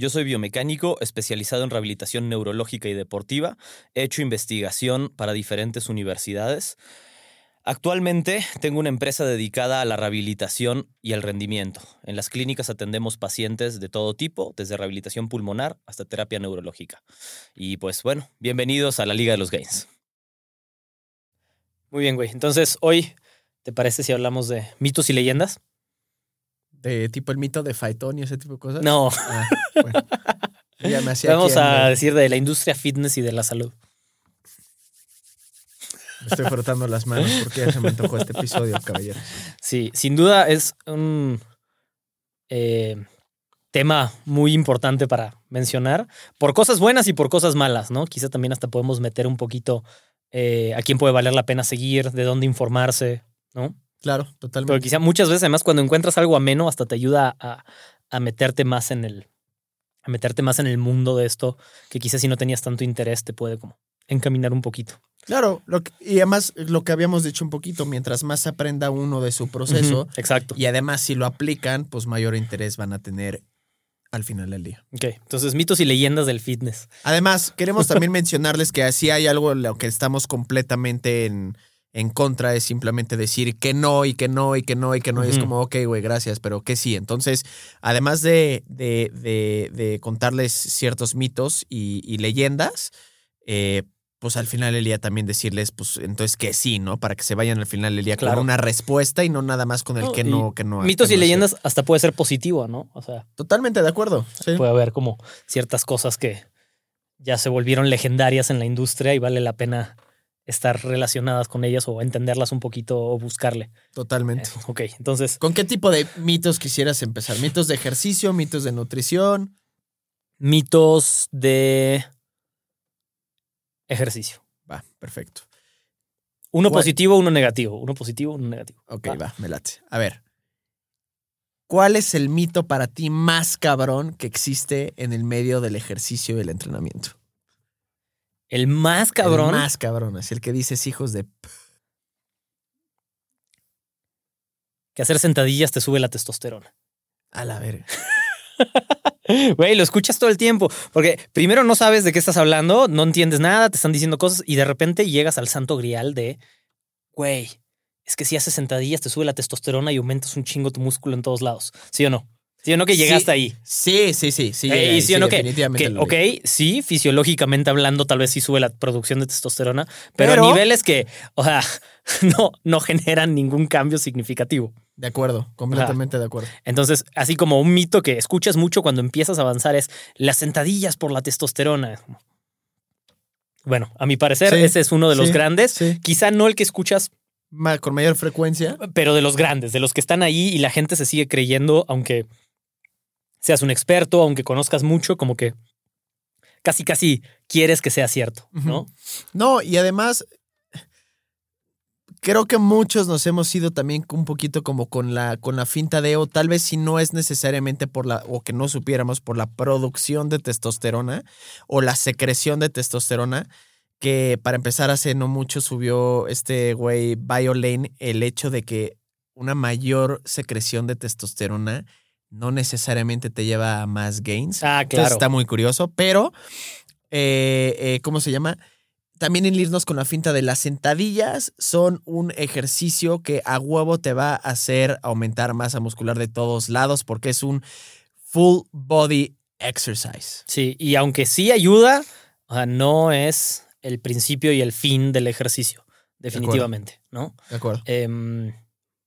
Yo soy biomecánico especializado en rehabilitación neurológica y deportiva. He hecho investigación para diferentes universidades. Actualmente tengo una empresa dedicada a la rehabilitación y al rendimiento. En las clínicas atendemos pacientes de todo tipo, desde rehabilitación pulmonar hasta terapia neurológica. Y pues bueno, bienvenidos a la Liga de los Gains. Muy bien, güey. Entonces, hoy, ¿te parece si hablamos de mitos y leyendas? De tipo el mito de Faitón y ese tipo de cosas. No. Ah, bueno. Ya me hacía Vamos a decir de la industria fitness y de la salud. Me estoy frotando las manos porque ya se me antojó este episodio, caballero. Sí, sin duda es un eh, tema muy importante para mencionar, por cosas buenas y por cosas malas, ¿no? Quizá también hasta podemos meter un poquito eh, a quién puede valer la pena seguir, de dónde informarse, ¿no? Claro, Pero totalmente. quizá muchas veces, además, cuando encuentras algo ameno, hasta te ayuda a, a meterte más en el a meterte más en el mundo de esto, que quizás si no tenías tanto interés te puede como encaminar un poquito. Claro, lo que- y además lo que habíamos dicho un poquito, mientras más aprenda uno de su proceso Exacto. y además si lo aplican, pues mayor interés van a tener al final del día. Ok, entonces mitos y leyendas del fitness. Además, queremos también mencionarles que así hay algo en lo que estamos completamente en, en contra, es simplemente decir que no y que no y que no y que no. Y es como, ok, güey, gracias, pero que sí. Entonces, además de, de, de- de contarles ciertos mitos y, y leyendas, eh, pues al final del día también decirles, pues entonces que sí, ¿no? Para que se vayan al final del día Claro. con una respuesta y no nada más con el No, que no, que no. Mitos que y no leyendas hasta puede ser positivo, ¿no? O sea, Totalmente de acuerdo. sí. puede haber como ciertas cosas que ya se volvieron legendarias en la industria y vale la pena estar relacionadas con ellas o entenderlas un poquito o buscarle. Totalmente. Eh, ok, entonces, ¿Con qué tipo de mitos quisieras empezar? ¿Mitos de ejercicio, mitos de nutrición? mitos de ejercicio. Va, perfecto. Uno ¿Cuál? positivo, uno negativo. Uno positivo, uno negativo. Ok, Va. va, me late. A ver. ¿Cuál es el mito para ti más cabrón que existe en el medio del ejercicio y el entrenamiento? El más cabrón. El más cabrón, así el que dices hijos de... Que hacer sentadillas te sube la testosterona. A la verga. Güey, lo escuchas todo el tiempo. Porque primero no sabes de qué estás hablando, no entiendes nada, te están diciendo cosas y de repente llegas al santo grial de, güey, es que si haces sentadillas te sube la testosterona y aumentas un chingo tu músculo en todos lados. ¿Sí o no? ¿Sí o no que Sí, llegaste ahí? Sí, sí, sí. sí Eh, llega y sí o no que- Que, ok, sí, fisiológicamente hablando, tal vez sí sube la producción de testosterona, pero, Pero- a niveles que, o sea, no, no generan ningún cambio significativo. De acuerdo, completamente de acuerdo. Entonces, así como un mito que escuchas mucho cuando empiezas a avanzar es las sentadillas por la testosterona. Bueno, a mi parecer, Sí, ese es uno de los grandes. Quizá no el que escuchas, con mayor frecuencia. pero de los grandes, de los que están ahí y la gente se sigue creyendo, aunque seas un experto, aunque conozcas mucho, como que casi, casi quieres que sea cierto, ¿no? No, y además, creo que muchos nos hemos ido también un poquito como con la, con la finta de, o tal vez si no es necesariamente por la, o que no supiéramos, por la producción de testosterona o la secreción de testosterona, que para empezar hace no mucho subió este güey BioLane el hecho de que una mayor secreción de testosterona no necesariamente te lleva a más gains. Ah, Entonces claro. está muy curioso, pero, eh, eh, ¿cómo se llama? También en irnos con la finta de las sentadillas son un ejercicio que a huevo te va a hacer aumentar masa muscular de todos lados porque es un full body exercise. Sí, y aunque sí ayuda, o sea, no es el principio y el fin del ejercicio, definitivamente, ¿no? De acuerdo. Em,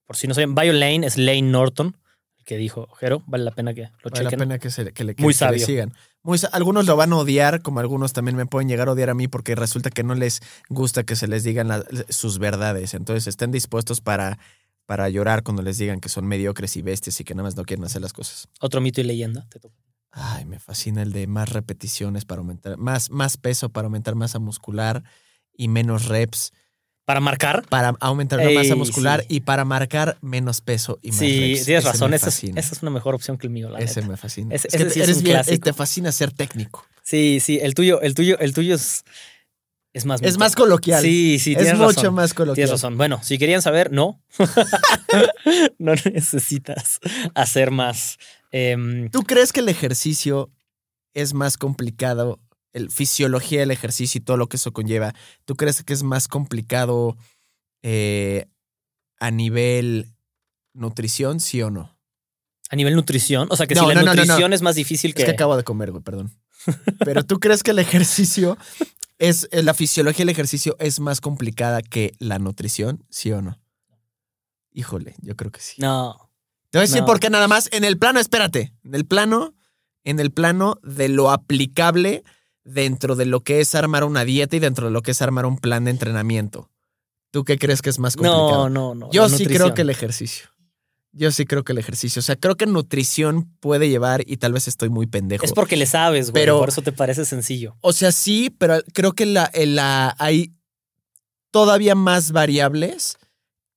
por si no saben, BioLane es Lane Norton, el que dijo, Jero, vale la pena que lo Vale la chequen. pena que, se, que le, que- Muy que le sigan. Muy algunos lo van a odiar, como algunos también me pueden llegar a odiar a mí porque resulta que no les gusta que se les digan la- sus verdades. Entonces estén dispuestos para, para llorar cuando les digan que son mediocres y bestias y que nada más no quieren hacer las cosas. Otro mito y leyenda. te toca. Ay, me fascina el de más repeticiones para aumentar, más, más peso para aumentar masa muscular y menos reps ¿Para marcar? para aumentar la masa muscular sí. y para marcar menos peso y más Sí, reps. tienes Ese razón. Esa es, esa es una mejor opción que el mío, la Ese neta. me fascina. Ese- Es que ese sí es un bien- clásico. te fascina ser técnico. Sí, sí, el tuyo, el tuyo, el tuyo es, es más. Es más coloquial. Sí, sí, es tienes mucho razón. más coloquial. Tienes razón. Bueno, si querían saber, no. no necesitas hacer más. Em, ¿Tú crees que el ejercicio es más complicado? El fisiología del ejercicio y todo lo que eso conlleva. ¿Tú crees que es más complicado eh, a nivel nutrición, sí o no? a nivel nutrición, o sea que No, si la no, no, no, nutrición es más difícil que. Es que acabo de comer, güey, perdón. Pero ¿tú crees que el ejercicio es eh, la fisiología del ejercicio es más complicada que la nutrición, sí o no? Híjole, yo creo que sí. No. Te voy a decir por qué nada más. En el plano, espérate. En el plano, en el plano de lo aplicable dentro de lo que es armar una dieta y dentro de lo que es armar un plan de entrenamiento. ¿Tú qué crees que es más complicado? No, no, no. Yo sí creo que el ejercicio. Yo sí creo que el ejercicio. O sea, creo que nutrición puede llevar, y tal vez estoy muy pendejo. Es porque le sabes, güey. Pero- por eso te parece sencillo. O sea, sí, pero creo que la, en la, hay todavía más variables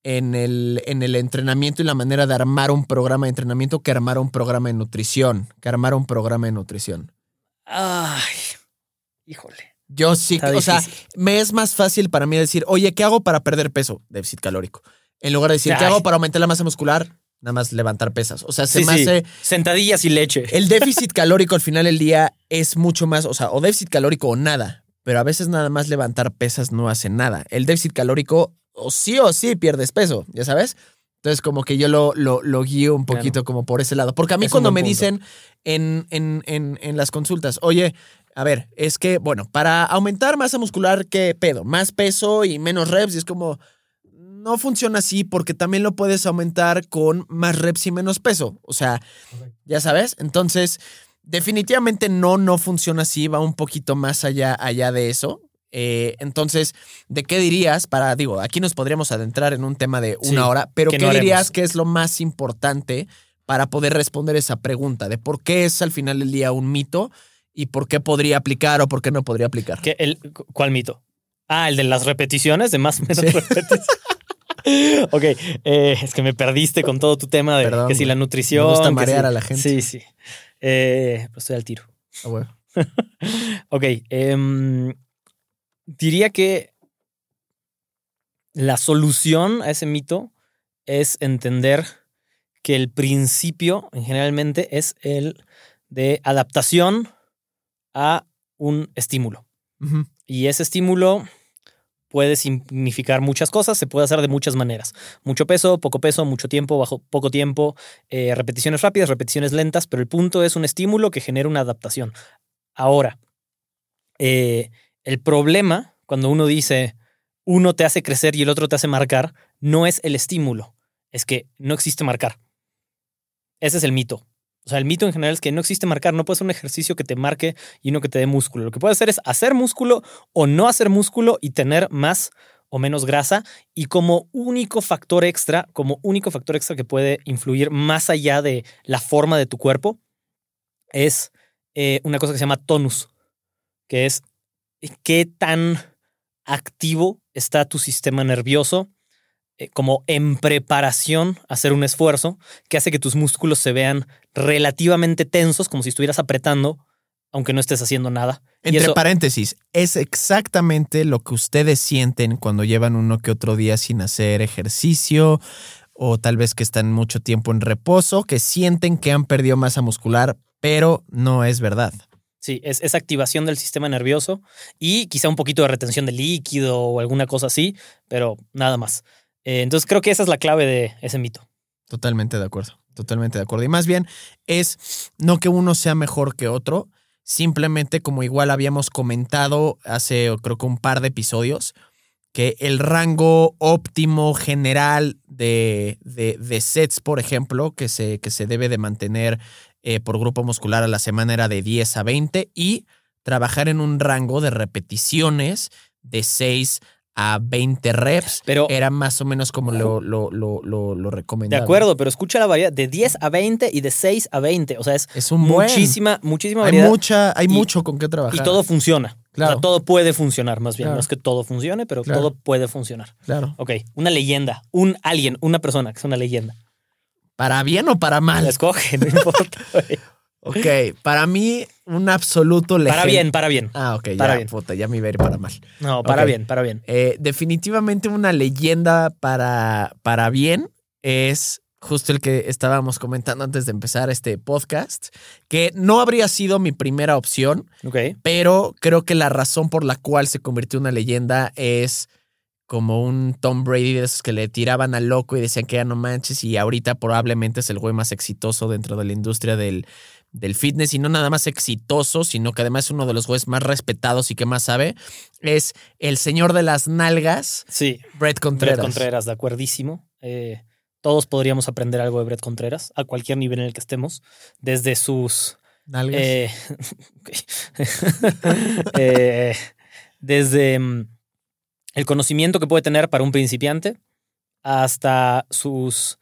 en el, en el entrenamiento y la manera de armar un programa de entrenamiento que armar un programa de nutrición. Que armar un programa de nutrición. Ay, híjole. Yo sí, Está o sea, me es más fácil para mí decir, oye, ¿qué hago para perder peso? Déficit calórico. En lugar de decir, ¿qué hago para aumentar la masa muscular? Nada más levantar pesas. O sea, se Sí, me sí. hace. Sentadillas y leche. El déficit calórico al final del día es mucho más, o sea, o déficit calórico o nada, pero a veces nada más levantar pesas no hace nada. El déficit calórico o sí o sí pierdes peso, ya sabes. Entonces como que yo lo, lo, lo guío un Claro. poquito como por ese lado. Porque a mí Es cuando me punto. dicen en, en, en, en las consultas, oye, a ver, es que, bueno, para aumentar masa muscular, ¿qué pedo? Más peso y menos reps. Y es como, no funciona así porque también lo puedes aumentar con más reps y menos peso. O sea, ya sabes. Entonces, definitivamente no, no funciona así. Va un poquito más allá, allá de eso. Eh, entonces, ¿de qué dirías? Para, digo, aquí nos podríamos adentrar en un tema de una Sí, hora, pero ¿qué no dirías que es lo más importante para poder responder esa pregunta de por qué es al final del día un mito y por qué podría aplicar o por qué no podría aplicar? ¿Qué- el, ¿Cuál mito? Ah, el de las repeticiones, de más o menos Sí. repeticiones. ok, eh, es que me perdiste con todo tu tema de Perdón, que si la nutrición. Me gusta marear si- a la gente. Sí, sí. Eh, pues estoy al tiro. Ah. Ok, em, diría que la solución a ese mito es entender que el principio, en generalmente, es el de adaptación a un estímulo. Y ese estímulo puede significar muchas cosas, se puede hacer de muchas maneras. Mucho peso, poco peso, mucho tiempo, bajo poco tiempo, eh, repeticiones rápidas, repeticiones lentas, pero el punto es un estímulo que genera una adaptación. Ahora, eh, el problema cuando uno dice uno te hace crecer y el otro te hace marcar, no es el estímulo, es que no existe marcar. Ese es el mito. O sea, el mito en general es que no existe marcar, no puede ser un ejercicio que te marque y uno que te dé músculo. Lo que puede hacer es hacer músculo o no hacer músculo y tener más o menos grasa y como único factor extra, como único factor extra que puede influir más allá de la forma de tu cuerpo, es eh, una cosa que se llama tonus, que es qué tan activo está tu sistema nervioso eh, como en preparación a hacer un esfuerzo que hace que tus músculos se vean relativamente tensos, como si estuvieras apretando, aunque no estés haciendo nada. Entre eso- paréntesis, es exactamente lo que ustedes sienten cuando llevan uno que otro día sin hacer ejercicio o tal vez que están mucho tiempo en reposo, que sienten que han perdido masa muscular, pero no es verdad. Sí, es, es activación del sistema nervioso y quizá un poquito de retención de líquido o alguna cosa así, pero nada más. Eh, entonces creo que esa es la clave de ese mito. Totalmente de acuerdo, totalmente de acuerdo. Y más bien es no que uno sea mejor que otro, simplemente como igual habíamos comentado hace creo que un par de episodios, que el rango óptimo general de, de- de sets, por ejemplo, que se, que se debe de mantener eh, por grupo muscular a la semana era de 10 a 20 y trabajar en un rango de repeticiones de 6 a 20 reps Pero- era más o menos como lo, lo, lo, lo, lo De recomendable. acuerdo, pero escucha la variedad de 10 a 20 y de 6 a 20. O sea, es Es un buen. muchísima, muchísima Hay, variedad. mucha, hay Y- mucho con qué trabajar. y todo funciona. Claro. O sea, todo puede funcionar, más bien. Claro. No es que todo funcione, pero Claro. todo puede funcionar. Claro. Ok, una leyenda, un alguien, una persona que es una leyenda. ¿Para bien o para La mal? escoge, no importa. güey. Ok, para mí, un absoluto legend- Para bien, para bien. Ah, ok, Para ya, bien. puta, ya me iba a ir para mal. No, para bien, para bien. Eh, definitivamente una leyenda para, para bien es justo el que estábamos comentando antes de empezar este podcast, que no habría sido mi primera opción, Ok. pero creo que la razón por la cual se convirtió en una leyenda es como un Tom Brady de esos que le tiraban al loco y decían que ya no manches y ahorita probablemente es el güey más exitoso dentro de la industria del, del fitness y no nada más exitoso, sino que además es uno de los güeyes más respetados y que más sabe, es el señor de las nalgas, Sí, Brett Contreras. Brett Contreras, de acuerdísimo. Eh, todos podríamos aprender algo de Brett Contreras a cualquier nivel en el que estemos, desde sus Nalgas. Eh. Eh, desde mm, el conocimiento que puede tener para un principiante hasta sus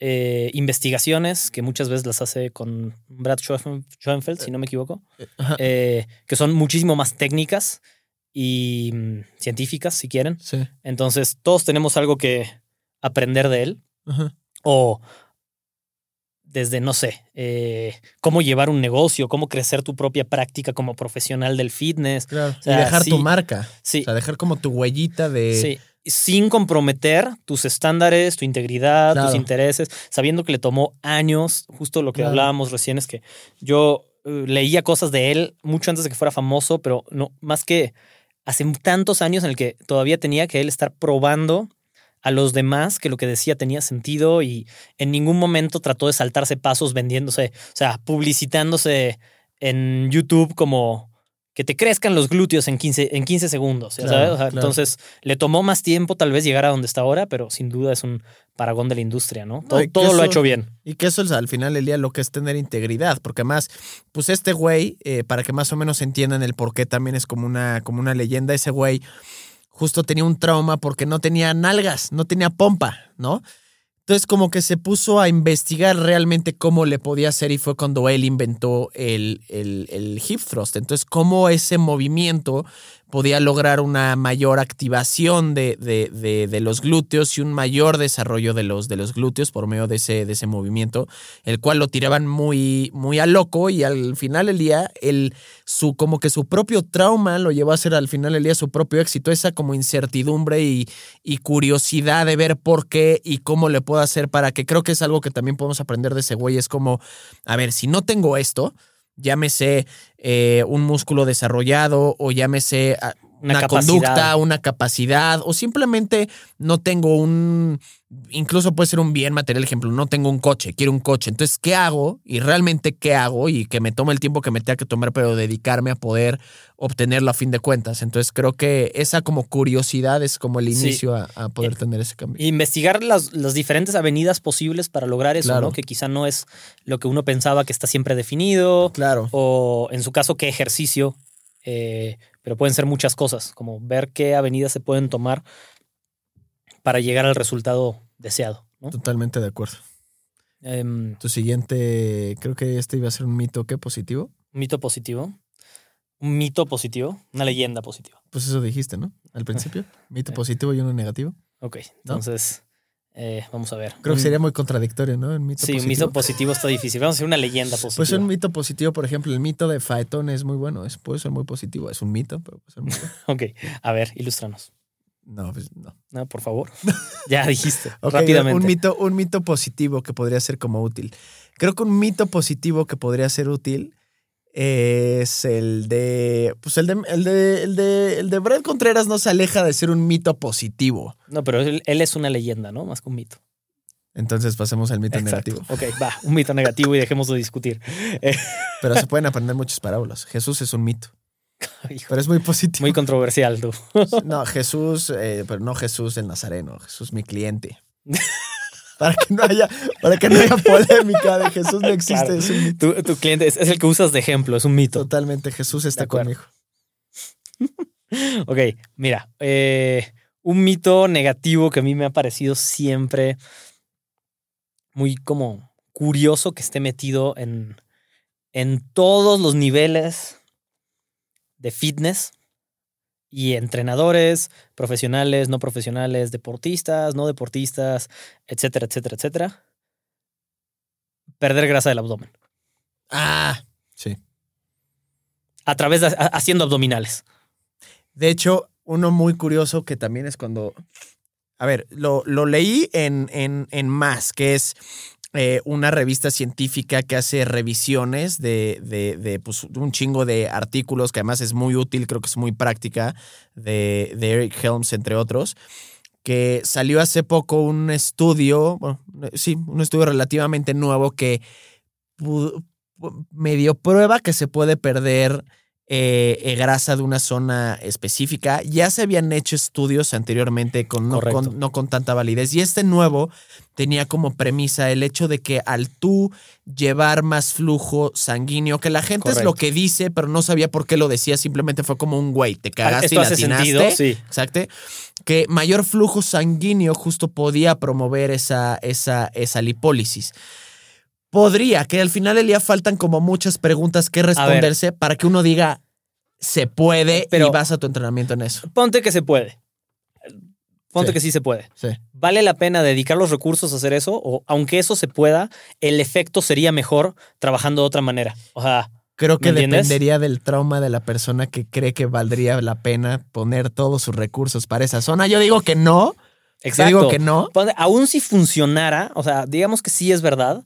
eh, investigaciones, que muchas veces las hace con Brad Schoen- Schoenfeld, si no me equivoco, Ajá. eh, que son muchísimo más técnicas y mm, científicas, si quieren. Sí. Entonces, todos tenemos algo que aprender de él Ajá. o desde, no sé, eh, cómo llevar un negocio, cómo crecer tu propia práctica como profesional del fitness. Claro. sea, y dejar tu marca. Sí, O sea, dejar como tu huellita de. sí. Sin comprometer tus estándares, tu integridad, tus intereses, sabiendo que le tomó años, justo lo que Claro. hablábamos recién es que yo eh, leía cosas de él mucho antes de que fuera famoso, pero no, más que hace tantos años en el que todavía tenía que él estar probando a los demás que lo que decía tenía sentido y en ningún momento trató de saltarse pasos vendiéndose, o sea, publicitándose en YouTube como que te crezcan los glúteos en 15, en 15 segundos. ¿ya Claro, sabes? O sea, claro. Entonces, le tomó más tiempo tal vez llegar a donde está ahora, pero sin duda es un paragón de la industria, ¿no? Todo, lo ha hecho bien. Y que eso es al final del día lo que es tener integridad, porque más, pues este güey, eh, para que más o menos entiendan el por qué también es como una, como una leyenda, ese güey justo tenía un trauma porque no tenía nalgas, no tenía pompa, ¿no? Entonces como que se puso a investigar realmente cómo le podía hacer y fue cuando él inventó el, el, el hip thrust. Entonces cómo ese movimiento podía lograr una mayor activación de, de, de, de los glúteos y un mayor desarrollo de los, de los glúteos por medio de ese, de ese movimiento, el cual lo tiraban muy, muy a loco y al final del día, el, su, como que su propio trauma lo llevó a ser al final del día su propio éxito, esa como incertidumbre y, y curiosidad de ver por qué y cómo le puedo hacer para que creo que es algo que también podemos aprender de ese güey, es como, a ver, si no tengo esto, llámese eh, un músculo desarrollado o llámese ah, Una conducta, una capacidad o simplemente no tengo un, incluso puede ser un bien material, ejemplo, no tengo un coche, quiero un coche. Entonces, ¿qué hago? Y realmente, ¿qué hago? Y que me tome el tiempo que me tenga que tomar, pero dedicarme a poder obtenerlo a fin de cuentas. Entonces, creo que esa como curiosidad es como el Sí. inicio a, a poder tener ese cambio. Investigar las, las diferentes avenidas posibles para lograr eso, Claro. ¿no? Que quizá no es lo que uno pensaba que está siempre definido, Claro. o en su caso, qué ejercicio, eh, pero pueden ser muchas cosas, como ver qué avenidas se pueden tomar para llegar al resultado deseado. ¿no? Totalmente de acuerdo. Em, Tu siguiente, creo que este iba a ser un mito, ¿qué? Positivo. un mito positivo. Un mito positivo, una leyenda positiva. Pues eso dijiste, ¿no? Al principio. Mito positivo y uno negativo. Ok, entonces eh, vamos a ver. Creo que Un- sería muy contradictorio, ¿no? Mito Sí, un mito positivo está difícil. Vamos a hacer una leyenda positiva. Pues un mito positivo, por ejemplo, el mito de Faetón es muy bueno, es, puede ser muy positivo, es un mito, pero puede ser muy bueno. Ok, a ver, ilústranos. No, pues no. No, por favor. ya dijiste. Ok, rápidamente. Un mito, un mito positivo que podría ser como útil. Creo que un mito positivo que podría ser útil es el de. Pues el de. El de. El de, el de Brett Contreras no se aleja de ser un mito positivo. No, pero él, él es una leyenda, ¿no? Más que un mito. Entonces pasemos al mito Exacto. negativo. Ok, va, un mito negativo y dejemos de discutir. Eh, Pero se pueden aprender muchas parábolas. Jesús es un mito, hijo, pero es muy positivo. muy controversial, tú. No, Jesús, eh, pero no Jesús el Nazareno, Jesús mi cliente. Para que no haya, para que no haya polémica de Jesús no existe, Claro. es un mito. Tu, tu cliente es, es el que usas de ejemplo, es un mito. Totalmente, Jesús está conmigo. Ok, mira, eh, un mito negativo que a mí me ha parecido siempre muy como curioso que esté metido en, en todos los niveles de fitness y entrenadores, profesionales, no profesionales, deportistas, no deportistas, etcétera, etcétera, etcétera. Perder grasa del abdomen. Ah, sí. A través de haciendo abdominales. De hecho, uno muy curioso que también es cuando. A ver, lo, lo leí en, en, en Más, que es eh, una revista científica que hace revisiones de, de, pues, un chingo de artículos, que además es muy útil, creo que es muy práctica, de, Eric Helms, entre otros, que salió hace poco un estudio, sí, un estudio relativamente nuevo que medio prueba que se puede perder eh, eh, grasa de una zona específica. Ya se habían hecho estudios anteriormente con no, con tanta validez. Y este nuevo tenía como premisa el hecho de que al tú llevar más flujo sanguíneo, que la gente es lo que dice, pero no sabía por qué lo decía, simplemente fue como un güey, te ah, cagaste y latinaste. sí. Exacto. Que mayor flujo sanguíneo justo podía promover esa, esa, esa lipólisis. Podría, que al final del día faltan como muchas preguntas que responderse para que uno diga, se puede Pero y vas a tu entrenamiento en eso. Ponte que se puede. Ponte que sí se puede. Sí. ¿Vale la pena dedicar los recursos a hacer eso? O aunque eso se pueda, el efecto sería mejor trabajando de otra manera. O sea. Creo que dependería del trauma de la persona que cree que valdría la pena poner todos sus recursos para esa zona. Yo digo que no. Exacto. Yo digo que no. Aún si funcionara, o sea, digamos que sí es verdad,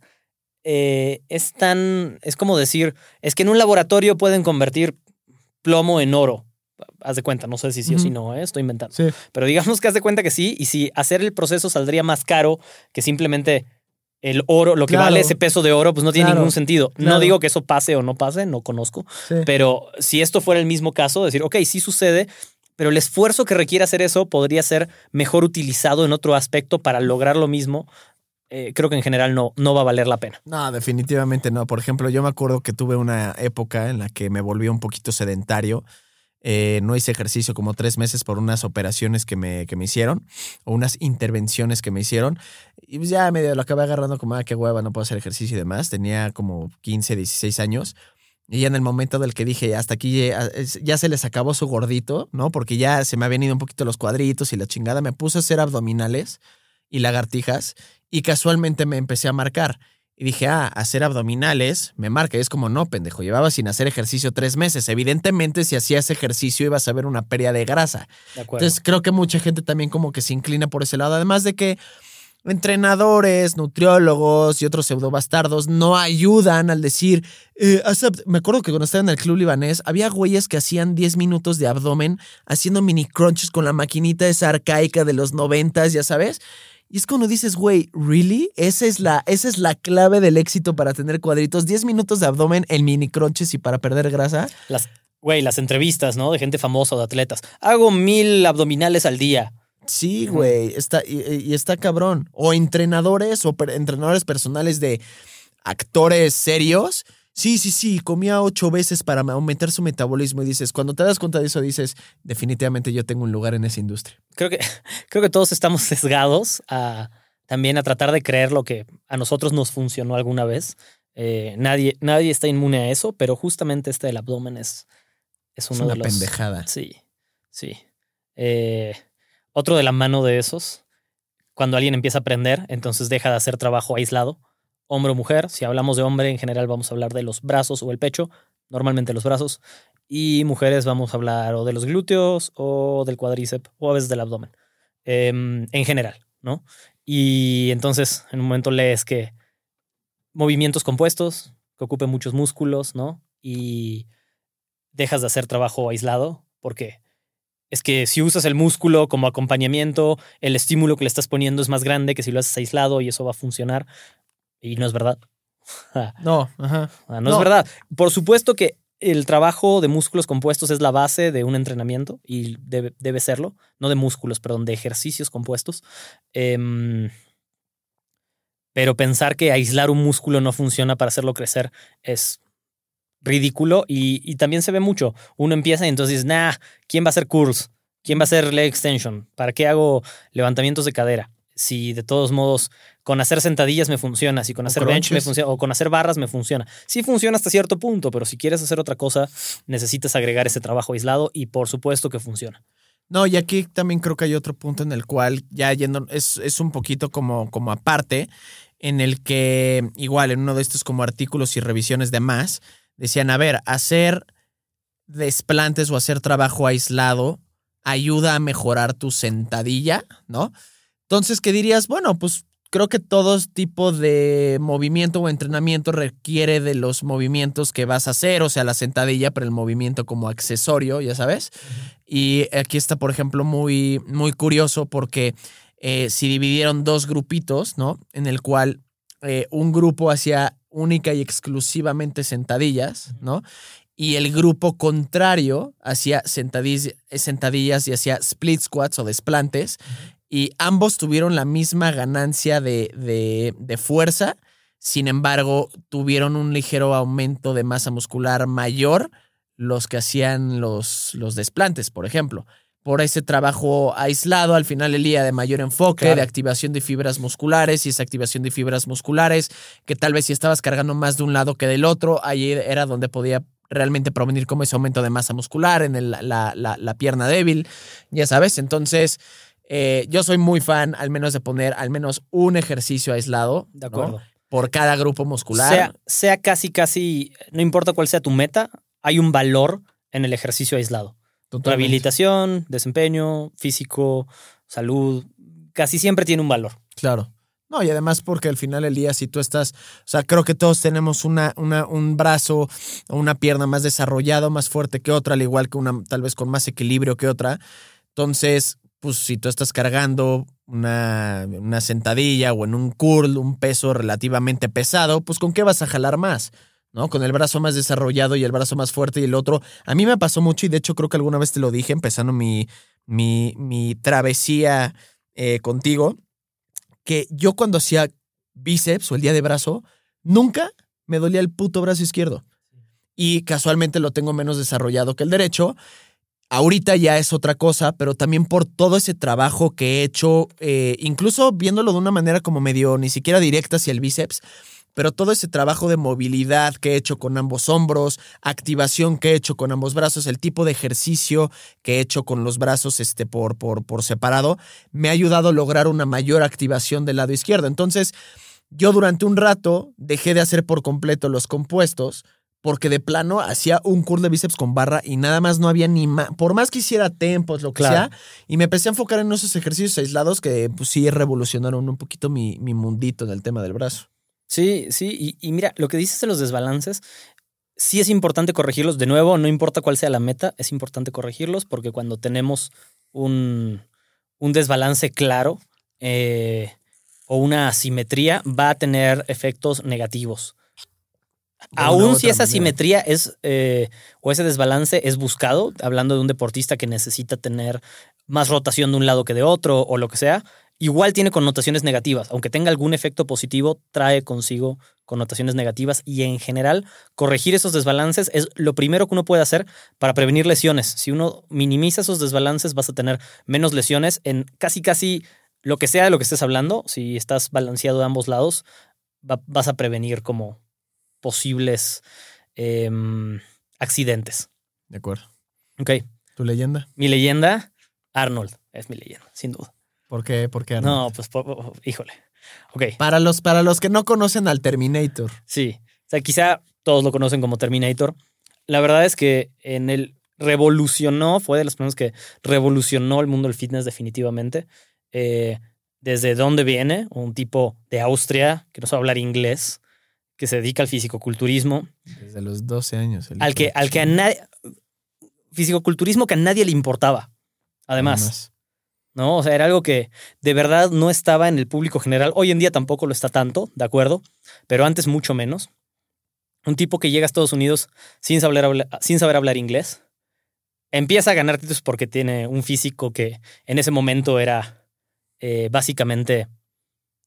eh, es tan, es como decir, es que en un laboratorio pueden convertir plomo en oro. Haz de cuenta, no sé si sí o si no, ¿eh? estoy inventando. Pero digamos que haz de cuenta que sí, y si hacer el proceso saldría más caro que simplemente el oro, lo que vale ese peso de oro, pues no tiene ningún sentido. No digo que eso pase o no pase, no conozco, pero si esto fuera el mismo caso, decir, ok, sí sucede, pero el esfuerzo que requiere hacer eso podría ser mejor utilizado en otro aspecto para lograr lo mismo eh, creo que en general no, no va a valer la pena. No, definitivamente no. Por ejemplo, yo me acuerdo que tuve una época en la que me volví un poquito sedentario. Eh, no hice ejercicio como tres meses por unas operaciones que me, que me hicieron o unas intervenciones que me hicieron. Y pues ya medio lo acabé agarrando como, ah, qué hueva, no puedo hacer ejercicio y demás. Tenía como 15, 16 años. Y ya en el momento del que dije, hasta aquí ya, se les acabó su gordito, ¿no? Porque ya se me habían ido un poquito los cuadritos y la chingada. Me puse a hacer abdominales y lagartijas y casualmente me empecé a marcar. Y dije, ah, hacer abdominales me marca. Y es como, no, pendejo, llevaba sin hacer ejercicio tres meses. Evidentemente, si hacías ejercicio ibas a ver una pérdida de grasa. Entonces, creo que mucha gente también como que se inclina por ese lado. Además de que entrenadores, nutriólogos y otros pseudo bastardos no ayudan al decir, eh, me acuerdo que cuando estaba en el club libanés, había güeyes que hacían 10 minutos de abdomen haciendo mini crunches con la maquinita esa arcaica de los noventas, ya sabes. Y es cuando dices, güey, ¿really? Esa es, la, esa es la clave del éxito para tener cuadritos. 10 minutos de abdomen en mini crunches y para perder grasa. Las, güey, las entrevistas, ¿no? De gente famosa o de atletas. Hago mil abdominales al día. Sí, güey, está, y, está cabrón. O entrenadores o entrenadores personales de actores serios Sí, sí, sí, comía ocho veces para aumentar su metabolismo y dices, cuando te das cuenta de eso, dices, definitivamente yo tengo un lugar en esa industria. Creo que, creo que todos estamos sesgados a también a tratar de creer lo que a nosotros nos funcionó alguna vez. Eh, nadie, nadie está inmune a eso, pero justamente este del abdomen es, es uno es una de los. pendejada. Sí, sí. Eh, otro de la mano de esos, cuando alguien empieza a aprender, entonces deja de hacer trabajo aislado hombre o mujer. Si hablamos de hombre, en general vamos a hablar de los brazos o el pecho, normalmente los brazos. Y mujeres vamos a hablar o de los glúteos o del cuádriceps o a veces del abdomen. Em, en general, ¿no? Y entonces en un momento lees que movimientos compuestos, que ocupen muchos músculos, ¿no? Y dejas de hacer trabajo aislado porque es que si usas el músculo como acompañamiento, el estímulo que le estás poniendo es más grande que si lo haces aislado y eso va a funcionar. Y no es verdad. no, ajá. No, es verdad. Por supuesto que el trabajo de músculos compuestos es la base de un entrenamiento y debe, serlo. No de músculos, perdón, de ejercicios compuestos. Em, pero pensar que aislar un músculo no funciona para hacerlo crecer es ridículo y, y, también se ve mucho. Uno empieza y entonces, nah, ¿quién va a hacer curls? ¿Quién va a hacer leg extension? ¿Para qué hago levantamientos de cadera? Si de todos modos con hacer sentadillas me funciona, si con hacer bench me funciona, o con hacer barras me funciona. Sí funciona hasta cierto punto, pero si quieres hacer otra cosa, necesitas agregar ese trabajo aislado y por supuesto que funciona. No, y aquí también creo que hay otro punto en el cual ya yendo, es, es un poquito como, como aparte, en el que igual en uno de estos como artículos y revisiones de más, decían, a ver, hacer desplantes o hacer trabajo aislado ayuda a mejorar tu sentadilla, ¿no? Entonces, ¿qué dirías? Bueno, pues creo que todo tipo de movimiento o entrenamiento requiere de los movimientos que vas a hacer, o sea, la sentadilla, pero el movimiento como accesorio, ya sabes. Y aquí está, por ejemplo, muy, muy curioso porque eh, si dividieron dos grupitos, ¿no? En el cual eh, un grupo hacía única y exclusivamente sentadillas, ¿no? Y el grupo contrario hacía sentadillas, sentadillas y hacía split squats o desplantes. Y ambos tuvieron la misma ganancia de, de, de fuerza. Sin embargo, tuvieron un ligero aumento de masa muscular mayor los que hacían los, los desplantes, por ejemplo. Por ese trabajo aislado, al final del día de mayor enfoque, Claro. de activación de fibras musculares, y esa activación de fibras musculares, que tal vez si estabas cargando más de un lado que del otro, ahí era donde podía realmente provenir como ese aumento de masa muscular en el- la, la- la pierna débil, ya sabes. Entonces, eh, yo soy muy fan al menos de poner al menos un ejercicio aislado De ¿no? acuerdo. por cada grupo muscular. Sea, sea casi, casi, no importa cuál sea tu meta, hay un valor en el ejercicio aislado. Totalmente. Rehabilitación, desempeño, físico, salud, casi siempre tiene un valor. Claro. No, y además porque al final del día, si tú estás, o sea, creo que todos tenemos una, una, un brazo o una pierna más desarrollado, más fuerte que otra, al igual que una, tal vez con más equilibrio que otra. Entonces, pues si tú estás cargando una, una sentadilla o en un curl un peso relativamente pesado, pues ¿con qué vas a jalar más? ¿No? Con el brazo más desarrollado y el brazo más fuerte y el otro. A mí me pasó mucho y de hecho creo que alguna vez te lo dije empezando mi, mi, mi travesía eh, contigo, que yo cuando hacía bíceps o el día de brazo, nunca me dolía el puto brazo izquierdo. Y casualmente lo tengo menos desarrollado que el derecho. Ahorita ya es otra cosa, pero también por todo ese trabajo que he hecho, eh, incluso viéndolo de una manera como medio ni siquiera directa hacia el bíceps, pero todo ese trabajo de movilidad que he hecho con ambos hombros, activación que he hecho con ambos brazos, el tipo de ejercicio que he hecho con los brazos este, por, por, por separado, me ha ayudado a lograr una mayor activación del lado izquierdo. Entonces, yo durante un rato dejé de hacer por completo los compuestos porque de plano hacía un curl de bíceps con barra y nada más no había ni más, por más que hiciera tempos, lo que Claro. sea, y me empecé a enfocar en esos ejercicios aislados que pues sí revolucionaron un poquito mi, mi mundito en el tema del brazo. Sí, sí, y, y mira, lo que dices de los desbalances, sí es importante corregirlos. De nuevo, no importa cuál sea la meta, es importante corregirlos porque cuando tenemos un, un desbalance claro eh, o una asimetría, va a tener efectos negativos. Aún si esa manera. asimetría es eh, o ese desbalance es buscado, hablando de un deportista que necesita tener más rotación de un lado que de otro o lo que sea, igual tiene connotaciones negativas. Aunque tenga algún efecto positivo, trae consigo connotaciones negativas y en general corregir esos desbalances es lo primero que uno puede hacer para prevenir lesiones. Si uno minimiza esos desbalances, vas a tener menos lesiones en casi casi lo que sea de lo que estés hablando. Si estás balanceado de ambos lados, va- vas a prevenir como posibles em, accidentes. De acuerdo. Ok, ¿Tu leyenda? mi leyenda, Arnold, es mi leyenda, sin duda. ¿Por qué? ¿Por qué Arnold? No, pues, po- po- híjole. Ok, Para los, para los que no conocen al Terminator. sí. O sea, quizá todos lo conocen como Terminator. La verdad es que en el revolucionó, fue de las personas que revolucionó el mundo del fitness definitivamente. Eh, desde dónde viene, un tipo de Austria que no sabe hablar inglés, que se dedica al fisicoculturismo, Desde los 12 años. el al que, al que a nadie. Fisicoculturismo que a nadie le importaba. Además, ¿no? O sea, era algo que de verdad no estaba en el público general. Hoy en día tampoco lo está tanto, ¿de acuerdo? Pero antes mucho menos. Un tipo que llega a Estados Unidos sin saber, habla- sin saber hablar inglés. Empieza a ganar títulos porque tiene un físico que en ese momento era eh, básicamente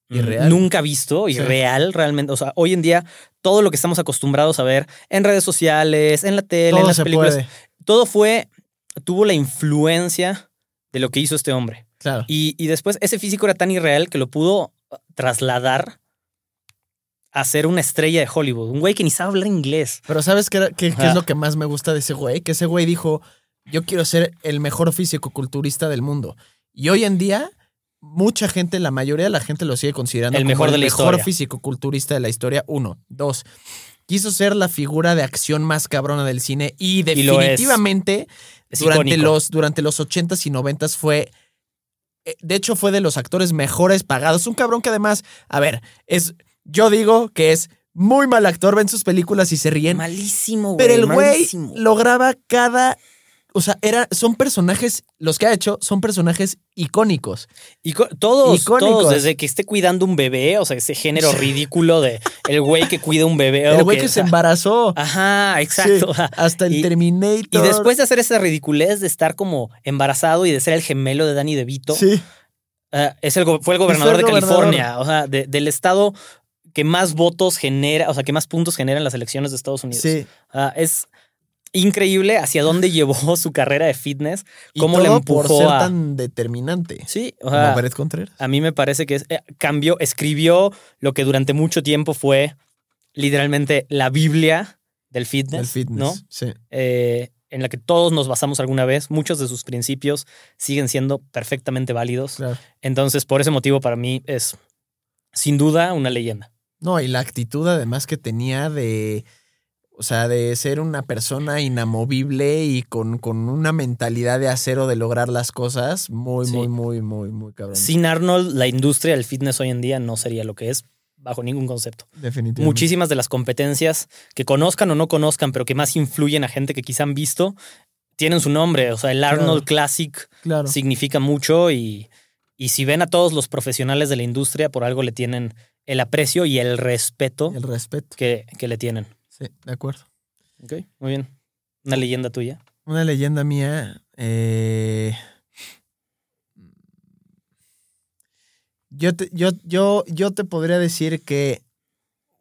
Irreal. nunca visto, Sí. irreal realmente. O sea, hoy en día todo lo que estamos acostumbrados a ver en redes sociales, en la tele, en las películas, puede. todo fue, tuvo la influencia de lo que hizo este hombre. Claro. Y, y después ese físico era tan irreal que lo pudo trasladar a ser una estrella de Hollywood. Un güey que ni sabe hablar inglés. Pero ¿sabes qué, qué- qué es lo que más me gusta de ese güey? Que ese güey dijo, yo quiero ser el mejor físico-culturista del mundo. Y hoy en día, mucha gente, la mayoría de la gente lo sigue considerando El como mejor el de la mejor historia. físico-culturista de la historia. Uno. Dos. Quiso ser la figura de acción más cabrona del cine y Y lo es. definitivamente Es durante icónico. los, durante los 80s y 90s fue. eh, De hecho, fue de los actores mejores pagados. Un cabrón que además, a ver, es. Yo digo que es muy mal actor, ven sus películas y se ríen. Malísimo, güey. pero el güey lograba cada. O sea, era, son personajes, los que ha hecho son personajes icónicos. Ico- todos, Icónicos. todos, desde que esté cuidando un bebé, o sea, ese género ridículo de el güey que cuida un bebé. El güey que, se embarazó. Ajá, exacto. Sí, hasta Y- Terminator. Y después de hacer esa ridiculez de estar como embarazado y de ser el gemelo de Danny DeVito, Sí, eh, es el, fue el gobernador el de gobernador. California, o sea, de- del estado que más votos genera, o sea, que más puntos genera en las elecciones de Estados Unidos. sí. Ah, es increíble hacia dónde llevó su carrera de fitness, Y cómo le todo empujó por ser a... tan determinante. Sí, o sea, Contreras. a mí me parece que es- eh, cambió, escribió lo que durante mucho tiempo fue literalmente la Biblia del fitness, El fitness. ¿no? Sí. Eh, en la que todos nos basamos alguna vez. Muchos de sus principios siguen siendo perfectamente válidos. Claro. Entonces, por ese motivo, para mí es sin duda una leyenda. No, y la actitud además que tenía de, o sea, de ser una persona inamovible y con, con una mentalidad de acero de lograr las cosas, muy, Sí. muy, muy, muy, muy cabrón. Sin Arnold, la industria del fitness hoy en día no sería lo que es bajo ningún concepto. Definitivamente. Muchísimas de las competencias que conozcan o no conozcan, pero que más influyen a gente que quizá han visto, tienen su nombre. O sea, el Arnold Classic Claro. significa mucho y, y si ven a todos los profesionales de la industria, por algo le tienen el aprecio y el respeto El respeto. que, que le tienen. Sí, de acuerdo. Ok, muy bien. Una leyenda tuya. Una leyenda mía. eh, Yo, te, yo, yo, yo te podría decir que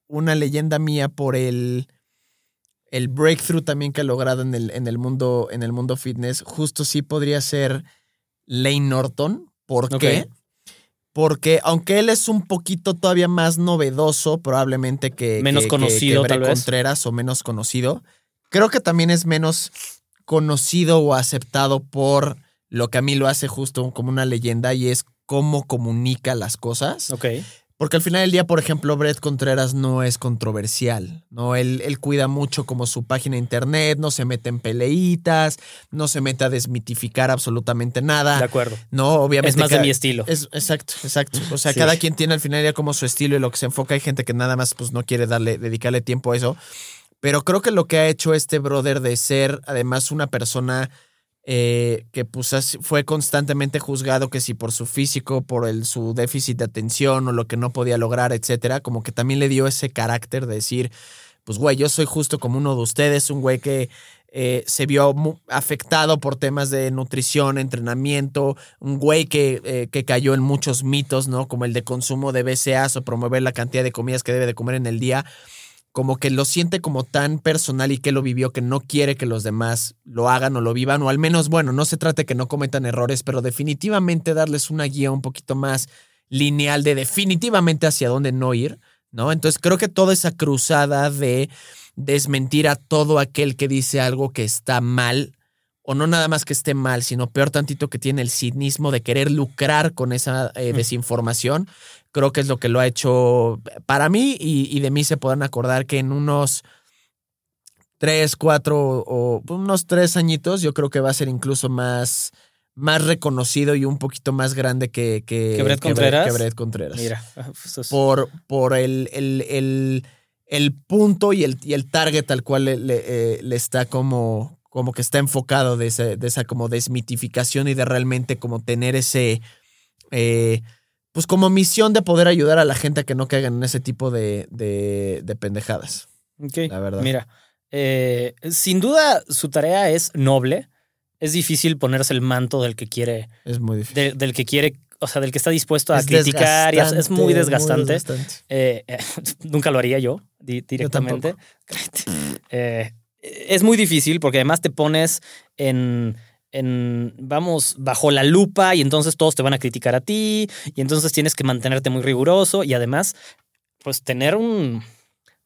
una leyenda mía por el, el breakthrough también que ha logrado en el, en el mundo, en el mundo fitness, justo sí podría ser Lane Norton. ¿Por qué? Porque aunque él es un poquito todavía más novedoso, probablemente que. Menos que- conocido, que tal vez. Contreras o menos conocido. Creo que también es menos conocido o aceptado por lo que a mí lo hace justo como una leyenda y es cómo comunica las cosas. Ok. Porque al final del día, por ejemplo, Brett Contreras no es controversial, ¿no? Él, él cuida mucho como su página de internet, no se mete en peleitas, no se mete a desmitificar absolutamente De nada, acuerdo. ¿no? Obviamente. Es más de mi estilo. es- exacto, exacto. O sea, Sí. cada quien tiene al final del día como su estilo y lo que se enfoca. Hay gente que nada más pues no quiere darle, dedicarle tiempo a eso. Pero creo que lo que ha hecho este brother de ser además una persona eh, que pues fue constantemente juzgado que si por su físico, por el, su déficit de atención o lo que no podía lograr, etcétera, como que también le dio ese carácter de decir, pues güey, yo soy justo como uno de ustedes, un güey que eh, se vio afectado por temas de nutrición, entrenamiento, un güey que, eh, que cayó en muchos mitos, ¿no? Como el de consumo de BCAAs o promover la cantidad de comidas que debe de comer en el día, como que lo siente como tan personal y que lo vivió que no quiere que los demás lo hagan o lo vivan, o al menos, bueno, no se trate que no cometan errores, pero definitivamente darles una guía un poquito más lineal de definitivamente hacia dónde no ir, ¿no? Entonces creo que toda esa cruzada de desmentir a todo aquel que dice algo que está mal, o no nada más que esté mal, sino peor tantito que tiene el cinismo de querer lucrar con esa eh, desinformación, creo que es lo que lo ha hecho para mí y, y de mí se podrán acordar que en unos tres, cuatro o unos tres añitos yo creo que va a ser incluso más, más reconocido y un poquito más grande que, que, ¿Que Brett Contreras? que Brett Contreras. Mira. eso es- Por, por el, el, el, el punto y el, y el target al cual le, le, eh, le está como, como que está enfocado de, ese- de esa como desmitificación y de realmente como tener ese... eh, pues como misión de poder ayudar a la gente a que no caigan en ese tipo de, de, de pendejadas. Ok, La verdad. Mira, eh, sin duda su tarea es noble. Es difícil ponerse el manto del que quiere, Es muy difícil. de- del que quiere, o sea, del que está dispuesto a Es criticar. y es- muy desgastante. desgastante. Eh, nunca lo haría yo di- directamente. Eh, es muy difícil porque además te pones en, en, vamos, bajo la lupa y entonces todos te van a criticar a ti y entonces tienes que mantenerte muy riguroso y además, pues tener un,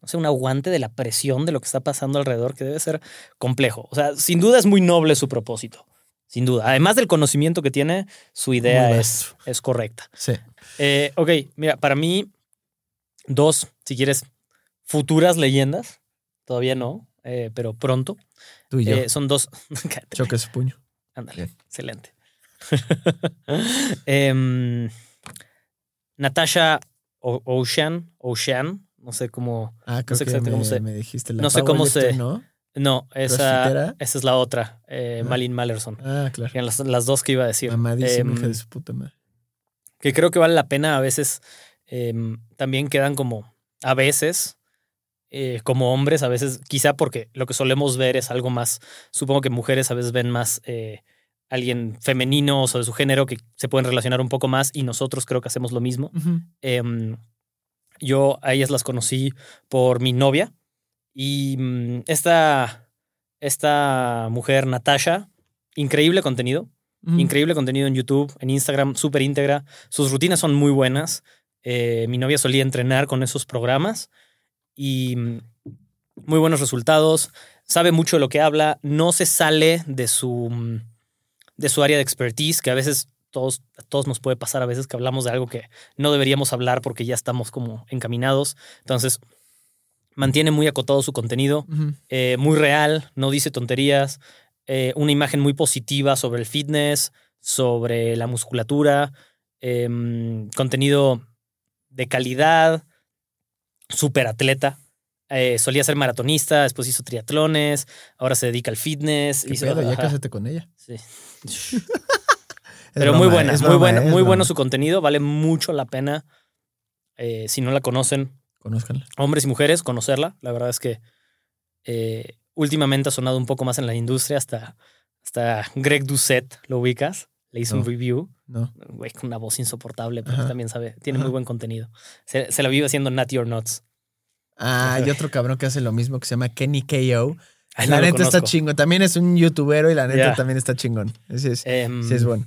no sé, un aguante de la presión de lo que está pasando alrededor que debe ser complejo. O sea, sin duda es muy noble su propósito. Sin duda. Además del conocimiento que tiene, su idea es, es, correcta. Sí. Eh, ok, mira, para mí, dos, si quieres, futuras leyendas. Todavía no, eh, pero pronto. Tú y yo. Eh, son dos. Choque su puño. Ándale, excelente. Em, Natasha Ocean, Ocean, no sé cómo. Ah, creo no sé que me, cómo se- me dijiste la no sé cómo se- ¿no? No, esa, esa es la otra, eh, Ah. Malin Mallerson. Ah, claro. Eran las, las dos que iba a decir. Mamadísima Em, hija de su puta madre. que creo que vale la pena a veces em, también quedan como a veces eh, como hombres a veces quizá porque lo que solemos ver es algo más supongo que mujeres a veces ven más eh, alguien femenino o de su género que se pueden relacionar un poco más y nosotros creo que hacemos lo mismo. Em, yo a ellas las conocí por mi novia y mm, esta esta mujer Natasha increíble contenido. Increíble contenido en YouTube, en Instagram, súper íntegra. Sus rutinas son muy buenas. Eh, mi novia solía entrenar con esos programas y mm, muy buenos resultados. Sabe mucho de lo que habla. No se sale de su, mm, de su área de expertise, que a veces todos, a todos nos puede pasar, a veces que hablamos de algo que no deberíamos hablar porque ya estamos como encaminados. Entonces, mantiene muy acotado su contenido eh, muy real, no dice tonterías, eh, una imagen muy positiva sobre el fitness, sobre la musculatura, em, contenido de calidad, súper atleta. Eh, solía ser maratonista, después hizo triatlones, ahora se dedica al fitness. ¿Qué hizo- pedo? Ya cásate con ella. sí. Pero broma, muy buena, es muy broma, buena, muy broma. bueno su contenido, vale mucho la pena. eh, si no la conocen, Conózcanla. hombres y mujeres, conocerla. La verdad es que eh, últimamente ha sonado un poco más en la industria. Hasta, hasta Greg Doucet, ¿lo ubicas? Le hizo un review. No. Güey, con una voz insoportable, pero también sabe, tiene Ajá. muy buen contenido. Se, se la vive haciendo Natty or Nuts. Ah, hay otro cabrón que hace lo mismo que se llama Kenny KO. Ay, la no neta está chingón. También es un youtubero y la neta también está chingón. Ese es, Em, sí es bueno.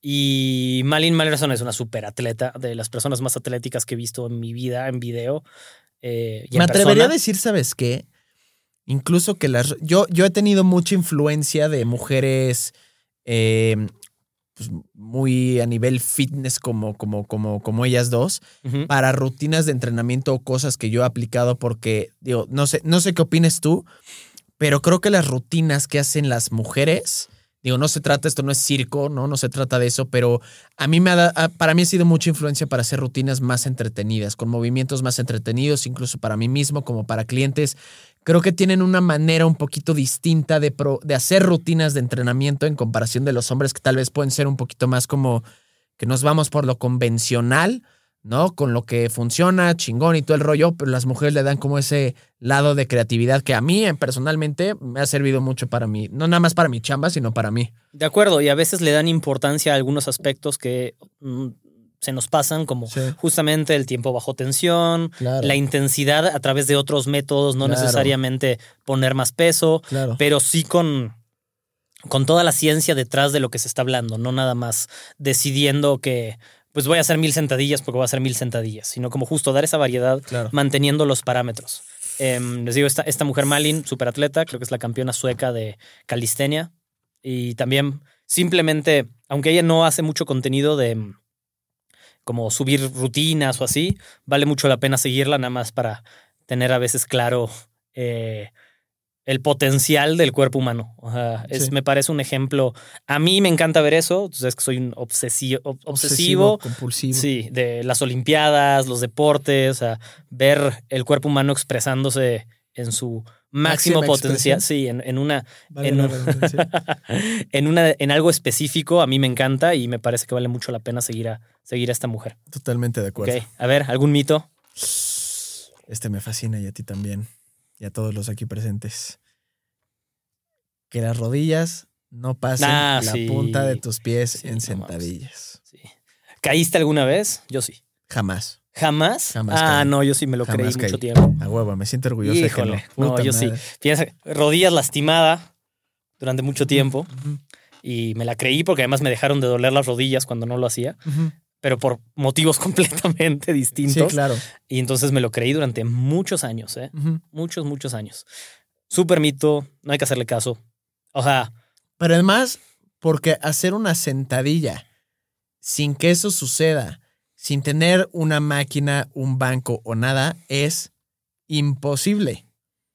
Y Malin Mallerson es una super atleta, de las personas más atléticas que he visto en mi vida, en video. eh, y en Me atrevería a decir, ¿sabes qué? Incluso que las. Yo, yo he tenido mucha influencia de mujeres eh, pues, muy a nivel fitness como, como, como, como ellas dos para rutinas de entrenamiento o cosas que yo he aplicado porque, digo, no sé, no sé qué opines tú, pero creo que las rutinas que hacen las mujeres, digo, no se trata, esto no es circo, ¿no? No se trata de eso, pero a mí me ha, para mí ha sido mucha influencia para hacer rutinas más entretenidas, con movimientos más entretenidos, incluso para mí mismo, como para clientes. Creo que tienen una manera un poquito distinta de, pro- de hacer rutinas de entrenamiento en comparación de los hombres que tal vez pueden ser un poquito más como que nos vamos por lo convencional, ¿no? Con lo que funciona, chingón y todo el rollo, pero las mujeres le dan como ese lado de creatividad que a mí eh, personalmente me ha servido mucho para mí, no nada más para mi chamba, sino para mí. De acuerdo, y a veces le dan importancia a algunos aspectos que mm, se nos pasan, como Sí. justamente el tiempo bajo tensión, Claro. la intensidad a través de otros métodos, no Claro. necesariamente poner más peso, Claro. pero sí con, con toda la ciencia detrás de lo que se está hablando, no nada más decidiendo que pues voy a hacer mil sentadillas porque voy a hacer mil sentadillas, sino como justo dar esa variedad Claro. manteniendo los parámetros. Em, les digo, esta, esta mujer Malin, superatleta, creo que es la campeona sueca de calistenia. Y también simplemente, aunque ella no hace mucho contenido de mm, como subir rutinas o así, vale mucho la pena seguirla nada más para tener a veces claro eh, el potencial del cuerpo humano. O sea, es, Sí. Me parece un ejemplo. A mí me encanta ver eso. Tú sabes que soy un obsesivo, obsesivo compulsivo. Sí, de las Olimpiadas, los deportes, o sea, ver el cuerpo humano expresándose en su máximo Máxima potencial. expresión. Sí, en, en una, Vale en, una, en algo específico, a mí me encanta y me parece que vale mucho la pena seguir a, seguir a esta mujer. Totalmente de acuerdo. A ver, ¿algún mito? Este me fascina y a ti también. Y a todos los aquí presentes. Que las rodillas no pasen Ah, la sí. punta de tus pies Sí, en no sentadillas. Sí. ¿Caíste alguna vez? Yo sí. Jamás. ¿Jamás? Jamás ah, caí. no, yo sí me lo Jamás creí mucho tiempo. A huevo, me siento orgulloso Híjole, de que no, yo sí. Piensa, rodillas lastimada. durante mucho tiempo y me la creí porque además me dejaron de doler las rodillas cuando no lo hacía, ujú. Pero por motivos completamente Sí, distintos. claro. Y entonces me lo creí durante muchos años, ¿eh? Muchos, muchos años. Súper mito, no hay que hacerle caso. O sea, Pero además, porque hacer una sentadilla sin que eso suceda, sin tener una máquina, un banco o nada, es imposible.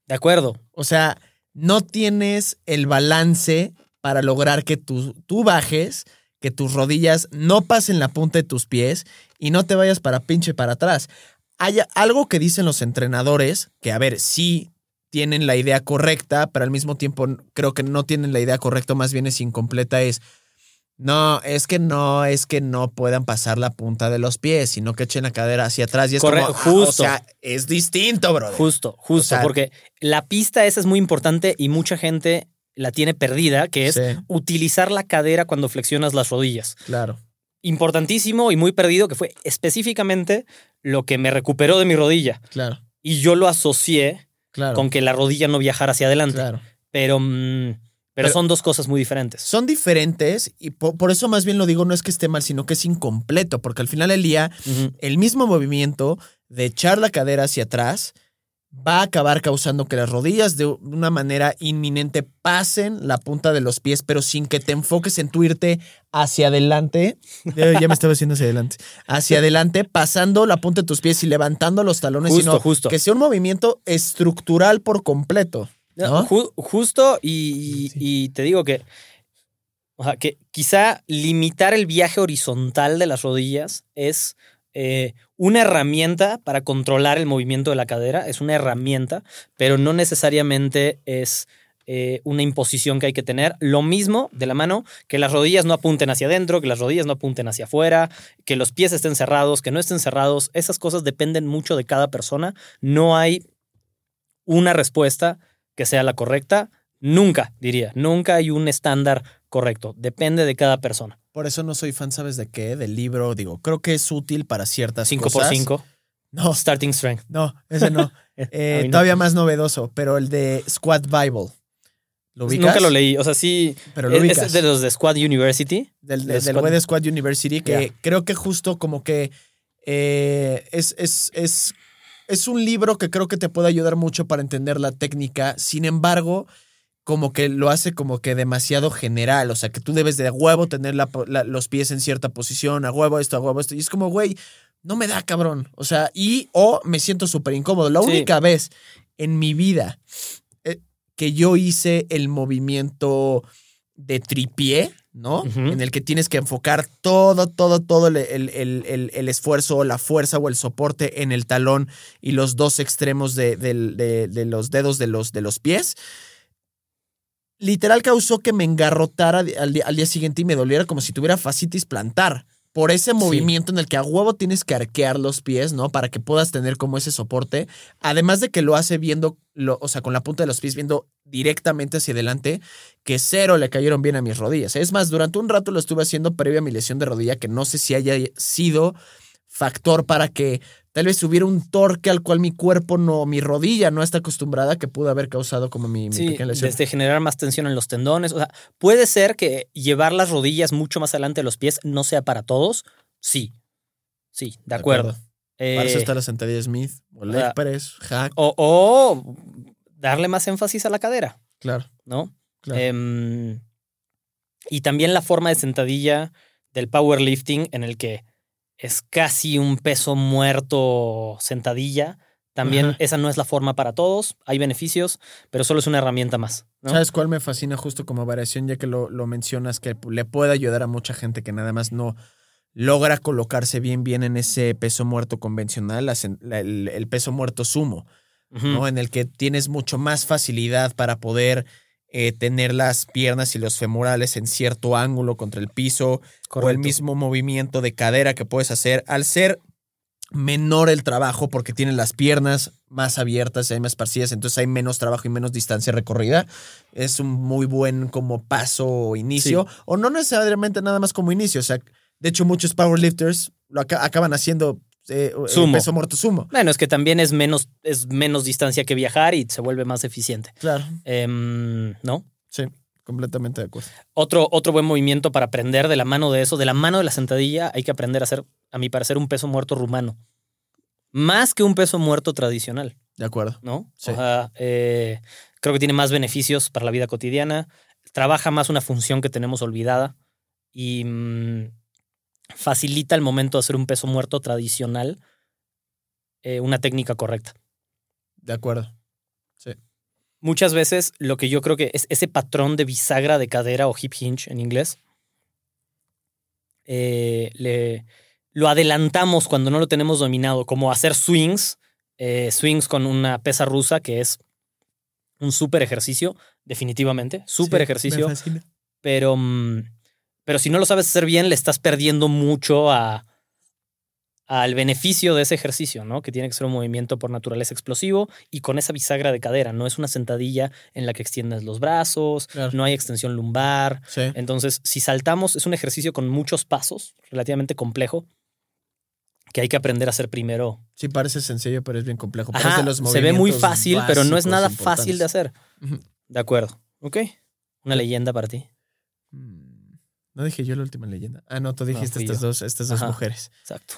de acuerdo. O sea, no tienes el balance para lograr que tú, tú bajes, que tus rodillas no pasen la punta de tus pies y no te vayas para pinche para atrás. Hay algo que dicen los entrenadores, que a ver, sí tienen la idea correcta, pero al mismo tiempo creo que no tienen la idea correcta, más bien es incompleta, es, no, es que no, es que no puedan pasar la punta de los pies, sino que echen la cadera hacia atrás y es Corre- como, ah, justo. o sea, es distinto, brother. Justo, justo, O sea- porque la pista esa es muy importante y mucha gente la tiene perdida, que es Sí, utilizar la cadera cuando flexionas las rodillas. claro. Importantísimo y muy perdido, que fue específicamente lo que me recuperó de mi rodilla. Claro, Y yo lo asocié claro. con que la rodilla no viajara hacia adelante. Claro. Pero, mm, pero, Pero- son dos cosas muy diferentes. Son diferentes y po- por, eso más bien lo digo, no es que esté mal, sino que es incompleto, porque al final del día, el mismo movimiento de echar la cadera hacia atrás va a acabar causando que las rodillas de una manera inminente pasen la punta de los pies, pero sin que te enfoques en tu irte hacia adelante. Ya me estaba haciendo hacia adelante. Hacia adelante, pasando la punta de tus pies y levantando los talones, Justo, sino justo. que sea un movimiento estructural por completo. ¿no? Ju- justo, y, Sí. y te digo que, o sea, que quizá limitar el viaje horizontal de las rodillas es eh, una herramienta para controlar el movimiento de la cadera, es una herramienta, pero no necesariamente es eh, una imposición que hay que tener. Lo mismo de la mano, que las rodillas no apunten hacia adentro, que las rodillas no apunten hacia afuera, que los pies estén cerrados, que no estén cerrados. Esas cosas dependen mucho de cada persona. No hay una respuesta que sea la correcta. Nunca, diría, nunca hay un estándar correcto. Depende de cada persona. Por eso no soy fan, ¿sabes de qué? Del libro, digo, creo que es útil para ciertas 5 cosas. por 5 No, Starting strength. no, ese no. Eh, no. Todavía más novedoso, pero el de Squad Bible. ¿Lo ubicas? Nunca lo leí. O sea, sí. Pero lo es- ubicas. es de los de Squad University. Del, de del, del Squad- güey de Squad University, que creo que justo como que eh, es, es, es, es un libro que creo que te puede ayudar mucho para entender la técnica. Sin embargo, como que lo hace como que demasiado general. O sea, que tú debes de a huevo tener la po- la- los pies en cierta posición, a huevo esto, a huevo esto. Y es como, güey, no me da cabrón. O sea, y o me siento súper incómodo. La Sí. única vez en mi vida eh, que yo hice el movimiento de tripié, ¿no? En el que tienes que enfocar todo, todo, todo el, el- el- el- esfuerzo, la fuerza o el soporte en el talón y los dos extremos de, del- de- de los dedos de los, de los pies. Literal causó que me engarrotara al día, al día siguiente y me doliera como si tuviera fascitis plantar. Por ese movimiento en el que a huevo tienes que arquear los pies, ¿no? Para que puedas tener como ese soporte. Además de que lo hace viendo, lo, o sea, con la punta de los pies viendo directamente hacia adelante, que cero le cayeron bien a mis rodillas. Es más, durante un rato lo estuve haciendo previo a mi lesión de rodilla, que no sé si haya sido factor para que tal vez hubiera un torque al cual mi cuerpo no, mi rodilla no está acostumbrada, que pudo haber causado como mi, mi Sí, pequeña lesión. desde generar más tensión en los tendones. O sea, puede ser que llevar las rodillas mucho más adelante de los pies no sea para todos. Sí. Sí, de acuerdo. Para eso Eh, está la sentadilla Smith, o leg sea, press, hack. o, o darle más énfasis a la cadera, Claro, ¿no? claro. Em, y también la forma de sentadilla del powerlifting en el que es casi un peso muerto sentadilla. También Ajá. esa no es la forma para todos. Hay beneficios, pero solo es una herramienta más. ¿no? ¿Sabes cuál me fascina justo como variación, ya que lo, lo mencionas, que le puede ayudar a mucha gente que nada más no logra colocarse bien, bien en ese peso muerto convencional, la el, el peso muerto sumo. ¿no? En el que tienes mucho más facilidad para poder eh, tener las piernas y los femorales en cierto ángulo contra el piso, o el mismo movimiento de cadera que puedes hacer al ser menor el trabajo porque tienes las piernas más abiertas y hay más parcidas, entonces hay menos trabajo y menos distancia recorrida. Es un muy buen como paso o inicio, o no necesariamente nada más como inicio, o sea, de hecho muchos powerlifters lo aca- acaban haciendo eh, eh, Sumo. peso muerto sumo. Bueno, es que también es menos, es menos distancia que viajar y se vuelve más eficiente. Claro, Em, ¿No? sí, completamente de acuerdo. Otro, otro buen movimiento para aprender de la mano de eso, de la mano de la sentadilla, hay que aprender a hacer, a mi parecer, un peso muerto rumano. Más que un peso muerto tradicional, De acuerdo. ¿no? Sí. O sea, eh, creo que tiene más beneficios para la vida cotidiana, trabaja más una función que tenemos olvidada y mm, facilita el momento de hacer un peso muerto tradicional, eh, una técnica correcta. De acuerdo. muchas veces lo que yo creo que es ese patrón de bisagra de cadera o hip hinge en inglés, eh, le, lo adelantamos cuando no lo tenemos dominado, como hacer swings, eh, swings con una pesa rusa, que es un súper ejercicio, definitivamente, súper Sí, ejercicio, Me pero, mm, pero si no lo sabes hacer bien, le estás perdiendo mucho a, al beneficio de ese ejercicio, ¿no? Que tiene que ser un movimiento por naturaleza explosivo y con esa bisagra de cadera. No es una sentadilla en la que extiendes los brazos, Claro. no hay extensión lumbar. Sí. Entonces, si saltamos, es un ejercicio con muchos pasos, relativamente complejo, que hay que aprender a hacer primero. Sí, parece sencillo, pero es bien complejo. Ajá, los se ve muy fácil, pero no es nada fácil de hacer. De acuerdo. Ok. Una leyenda para ti. No dije yo la última leyenda. Ah, no, tú dijiste estas yo. dos, estas dos Ajá. mujeres. Exacto.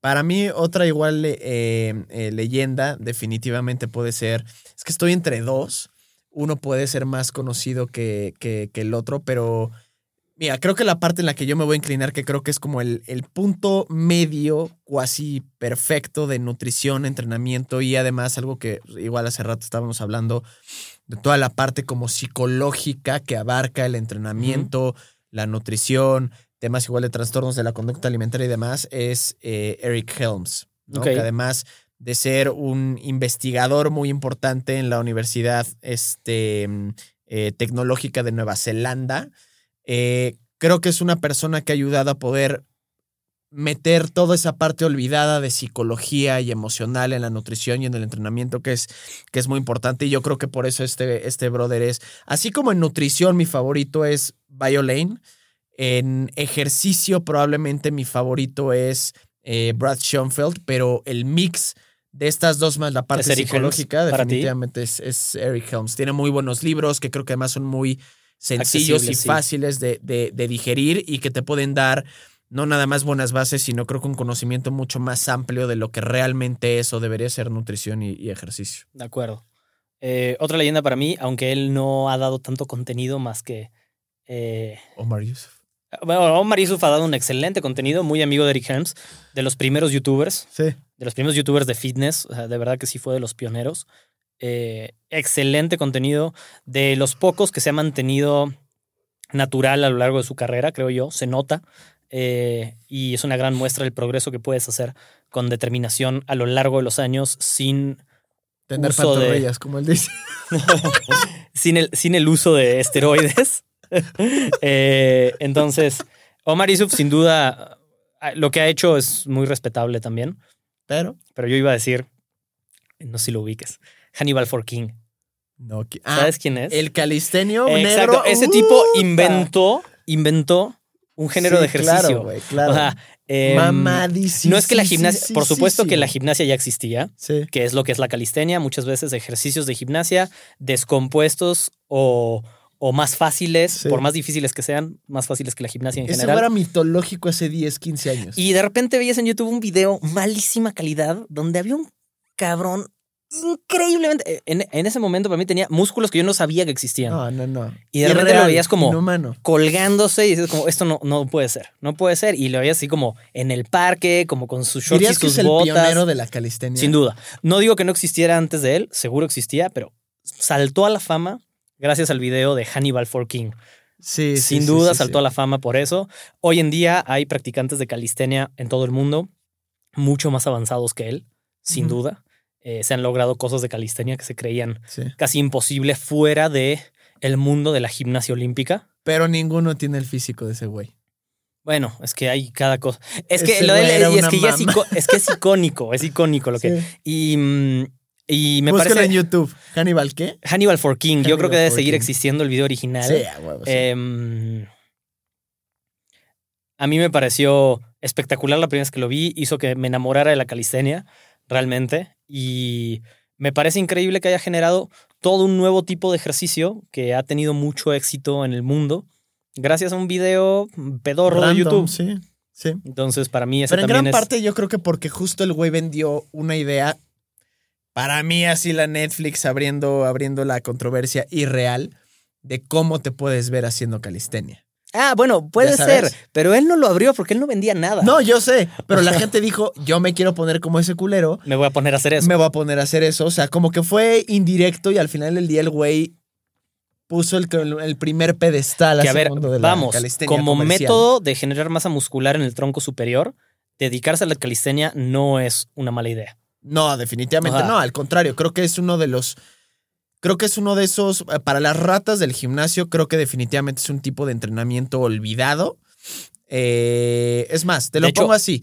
Para mí, otra igual eh, eh, leyenda definitivamente puede ser. Es que estoy entre dos. Uno puede ser más conocido que, que- que el otro, pero mira, creo que la parte en la que yo me voy a inclinar, que creo que es como el, el punto medio, cuasi perfecto de nutrición, entrenamiento y además algo que igual hace rato estábamos hablando de toda la parte como psicológica que abarca el entrenamiento, la nutrición, temas igual de trastornos de la conducta alimentaria y demás, es eh, Eric Helms, que además de ser un investigador muy importante en la Universidad este, mm, eh, Tecnológica de Nueva Zelanda, eh, creo que es una persona que ha ayudado a poder meter toda esa parte olvidada de psicología y emocional en la nutrición y en el entrenamiento que es, que es muy importante y yo creo que por eso este, este brother es, así como en nutrición mi favorito es Biolane, en ejercicio probablemente mi favorito es eh, Brad Schoenfeld, pero el mix de estas dos más la parte ¿Es Eric psicológica Helms definitivamente es, es Eric Helms. Tiene muy buenos libros que creo que además son muy sencillos y sí. fáciles de, de- de digerir y que te pueden dar no nada más buenas bases, sino creo que un conocimiento mucho más amplio de lo que realmente es o debería ser nutrición y, y ejercicio. De acuerdo. Eh, otra leyenda para mí, aunque él no ha dado tanto contenido más que. Eh, Omar Yusuf. bueno, Omar Yusuf ha dado un excelente contenido, muy amigo de Eric Helms, de los primeros youtubers, Sí. de los primeros youtubers de fitness, o sea, de verdad que sí fue de los pioneros. Eh, excelente contenido, de los pocos que se ha mantenido natural a lo largo de su carrera, creo yo, se nota. eh, y es una gran muestra del progreso que puedes hacer con determinación a lo largo de los años sin Tener Uso de- pantorrillas, como él dice. sin el, sin el uso de esteroides. Eh, entonces, Omar Yusuf, sin duda, lo que ha hecho es muy respetable también. Pero Pero yo iba a decir, no sé si lo ubiques, Hannibal for King. no. Ah, ¿Sabes quién es? el calistenio Exacto, negro. ese tipo inventó, inventó un género Sí, de ejercicio. Claro, güey, claro. O sea, em, Mamadísimo. no es que la gimnasia, por supuesto que la gimnasia ya existía, Sí. que es lo que es la calistenia, muchas veces ejercicios de gimnasia descompuestos o, o más fáciles, Sí. por más difíciles que sean, más fáciles que la gimnasia en Eso general. era mitológico hace 10, 15 años. Y de repente veías en YouTube un video malísima calidad donde había un cabrón increíblemente... En, en ese momento para mí tenía músculos que yo no sabía que existían. No, no, no. Y de repente lo veías como- Inhumano. Colgándose y dices como, esto no, no puede ser, no puede ser. Y lo veías así como en el parque, como con sus shorts y ¿Dirías que sus es el botas. pionero de la calistenia? Sin duda. No digo que no existiera antes de él, seguro existía, pero saltó a la fama gracias al video de Hannibal for King. Sí, Sin sí, duda sí, saltó a la fama por eso. Hoy en día hay practicantes de calistenia en todo el mundo, mucho más avanzados que él, sin duda. Eh, se han logrado cosas de calistenia que se creían casi imposible fuera de el mundo de la gimnasia olímpica. Pero ninguno tiene el físico de ese güey. Bueno, es que hay cada cosa. Es que lo de él es, que ya es, es que es icónico, es icónico lo que. Y, mm, y me Búscalo parece. en YouTube. ¿Hannibal qué? Hannibal for King. Yo creo que debe seguir King. existiendo el video original. Sí, a huevo, sí. Em, a mí me pareció espectacular la primera vez que lo vi. Hizo que me enamorara de la calistenia, realmente. Y me parece increíble que haya generado todo un nuevo tipo de ejercicio que ha tenido mucho éxito en el mundo gracias a un video pedorro de Random, YouTube. Sí, sí. Entonces, para mí, ese Pero en también gran es. parte yo creo que porque justo el güey vendió una idea, para mí así la Netflix abriendo, abriendo la controversia irreal de cómo te puedes ver haciendo calistenia. Ah, bueno, puede ser, pero él no lo abrió porque él no vendía nada. No, yo sé, pero la gente dijo, yo me quiero poner como ese culero, Me voy a poner a hacer eso. me voy a poner a hacer eso. O sea, como que fue indirecto y al final del día el güey puso el, el primer pedestal que a ver, mundo de la vamos, calistenia como comercial. método de generar masa muscular en el tronco superior, dedicarse a la calistenia no es una mala idea. No, definitivamente Ajá. no. Al contrario, creo que es uno de los. Creo que es uno de esos. eh, Para las ratas del gimnasio, creo que definitivamente es un tipo de entrenamiento olvidado. Eh, es más, te De lo hecho- pongo así.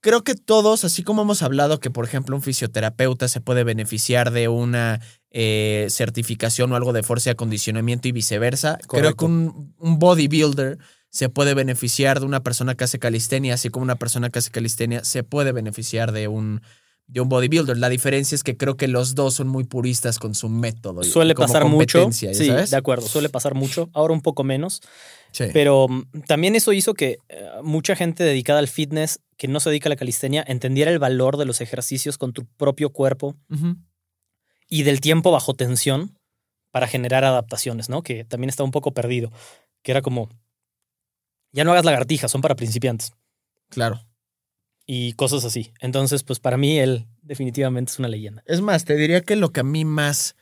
Creo que todos, así como hemos hablado que, por ejemplo, un fisioterapeuta se puede beneficiar de una eh, certificación o algo de fuerza y acondicionamiento y viceversa, creo que un, un bodybuilder se puede beneficiar de una persona que hace calistenia, así como una persona que hace calistenia se puede beneficiar de un, de un bodybuilder. La diferencia es que creo que los dos son muy puristas con su método. y- Suele como pasar mucho. competencia, ¿ya Sí, sabes? de acuerdo, suele pasar mucho. Ahora un poco menos. Sí. Pero mm, también eso hizo que eh, mucha gente dedicada al fitness, que no se dedica a la calistenia, entendiera el valor de los ejercicios con tu propio cuerpo y del tiempo bajo tensión para generar adaptaciones, ¿no? Que también está un poco perdido. Que era como, ya no hagas lagartijas, son para principiantes Claro. Y cosas así. Entonces, pues para mí él definitivamente es una leyenda. Es más, te diría que lo que a mí más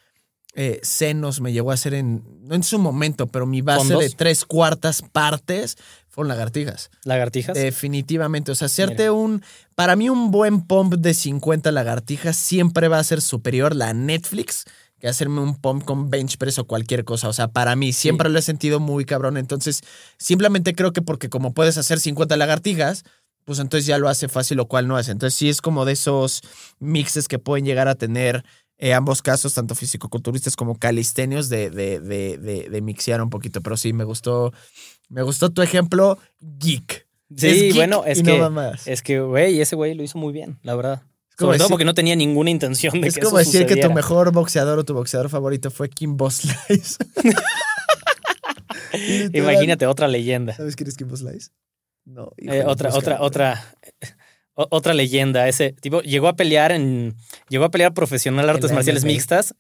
eh, senos me llegó a hacer en, no en su momento, pero mi base ¿Fondos? de tres cuartas partes fueron lagartijas. Lagartijas. Definitivamente. O sea, hacerte un. Para mí, un buen pump de 50 lagartijas siempre va a ser superior la Netflix que hacerme un pump con bench press o cualquier cosa. O sea, para mí siempre lo he sentido muy cabrón. Entonces, simplemente creo que porque como puedes hacer 50 lagartijas, pues entonces ya lo hace fácil, lo cual no hace. Entonces, sí es como de esos mixes que pueden llegar a tener. eh, ambos casos, tanto fisicoculturistas como calistenios, de, de, de, de, de mixear un poquito. Pero sí, me gustó, me gustó tu ejemplo geek. sí, es geek bueno, es que, no es que, güey, ese güey lo hizo muy bien, la verdad. como Sobre todo decir- porque no tenía ninguna intención de Es que como eso decir que tu mejor boxeador o tu boxeador favorito fue Kimbo Slice. Imagínate otra leyenda. ¿Sabes quién es Kimbo Slice? No. Eh, otra, otra, búscalo. otra, o- otra leyenda. Ese tipo llegó a pelear en. Llegó a pelear profesional artes marciales mixtas.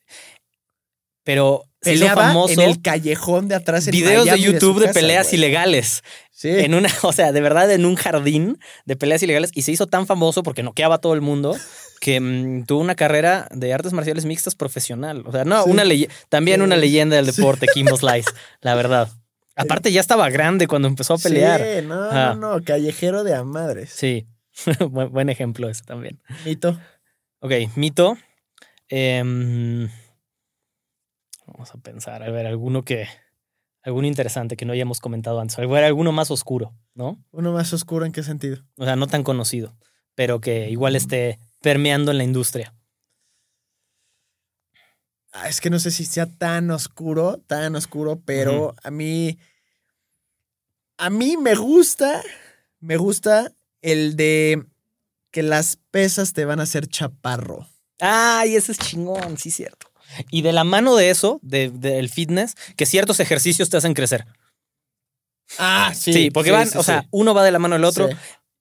Pero se hizo Peleaba famoso en el callejón de atrás en videos de YouTube de, casa, peleas ilegales. Sí. En una, o sea, de verdad, en un jardín de peleas ilegales. Y se hizo tan famoso porque noqueaba a todo el mundo que mm, tuvo una carrera de artes marciales mixtas profesional. O sea, no, Sí. una también Sí. una leyenda del deporte, Kimbo Slice, la verdad. Aparte, ya estaba grande cuando empezó a pelear. Sí, no, Ah. no, no, callejero de a madres. Sí, buen, ejemplo ese también. Mito. Ok, mito. Em, vamos a pensar, a ver, alguno que. Alguno interesante que no hayamos comentado antes. Alguno más oscuro, ¿no? Uno más oscuro en qué sentido. O sea, no tan conocido, pero que igual esté permeando en la industria. Ah, es que no sé si sea tan oscuro, tan oscuro, pero a mí. A mí me gusta. Me gusta el de que las pesas te van a hacer chaparro. Ay, ese es chingón, sí, cierto. Y de la mano de eso, de- del fitness, que ciertos ejercicios te hacen crecer. Ah, Sí, porque van, o sea, uno va de la mano del otro Sí.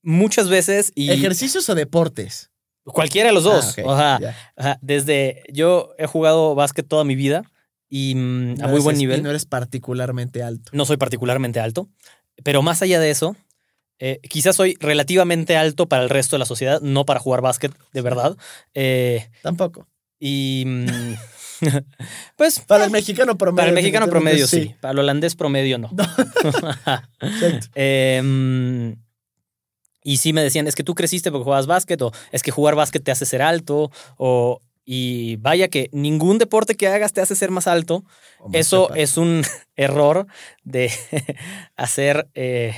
muchas veces y ¿Ejercicios o deportes? Cualquiera de los dos. Ah, ok, o sea. Ajá, desde yo he jugado básquet toda mi vida y mm, a No muy buen y nivel. no eres particularmente alto. No soy particularmente alto, pero más allá de eso, eh, quizás soy relativamente alto para el resto de la sociedad, no para jugar básquet de verdad. Eh, Tampoco. y mm, pues Para el mexicano promedio. para el mexicano promedio sí. para el holandés promedio no. Exacto. Em, y sí me decían, es que tú creciste porque jugabas básquet, o es que jugar básquet te hace ser alto, o y vaya que ningún deporte que hagas te hace ser más alto. Más Eso es un error de hacer, eh,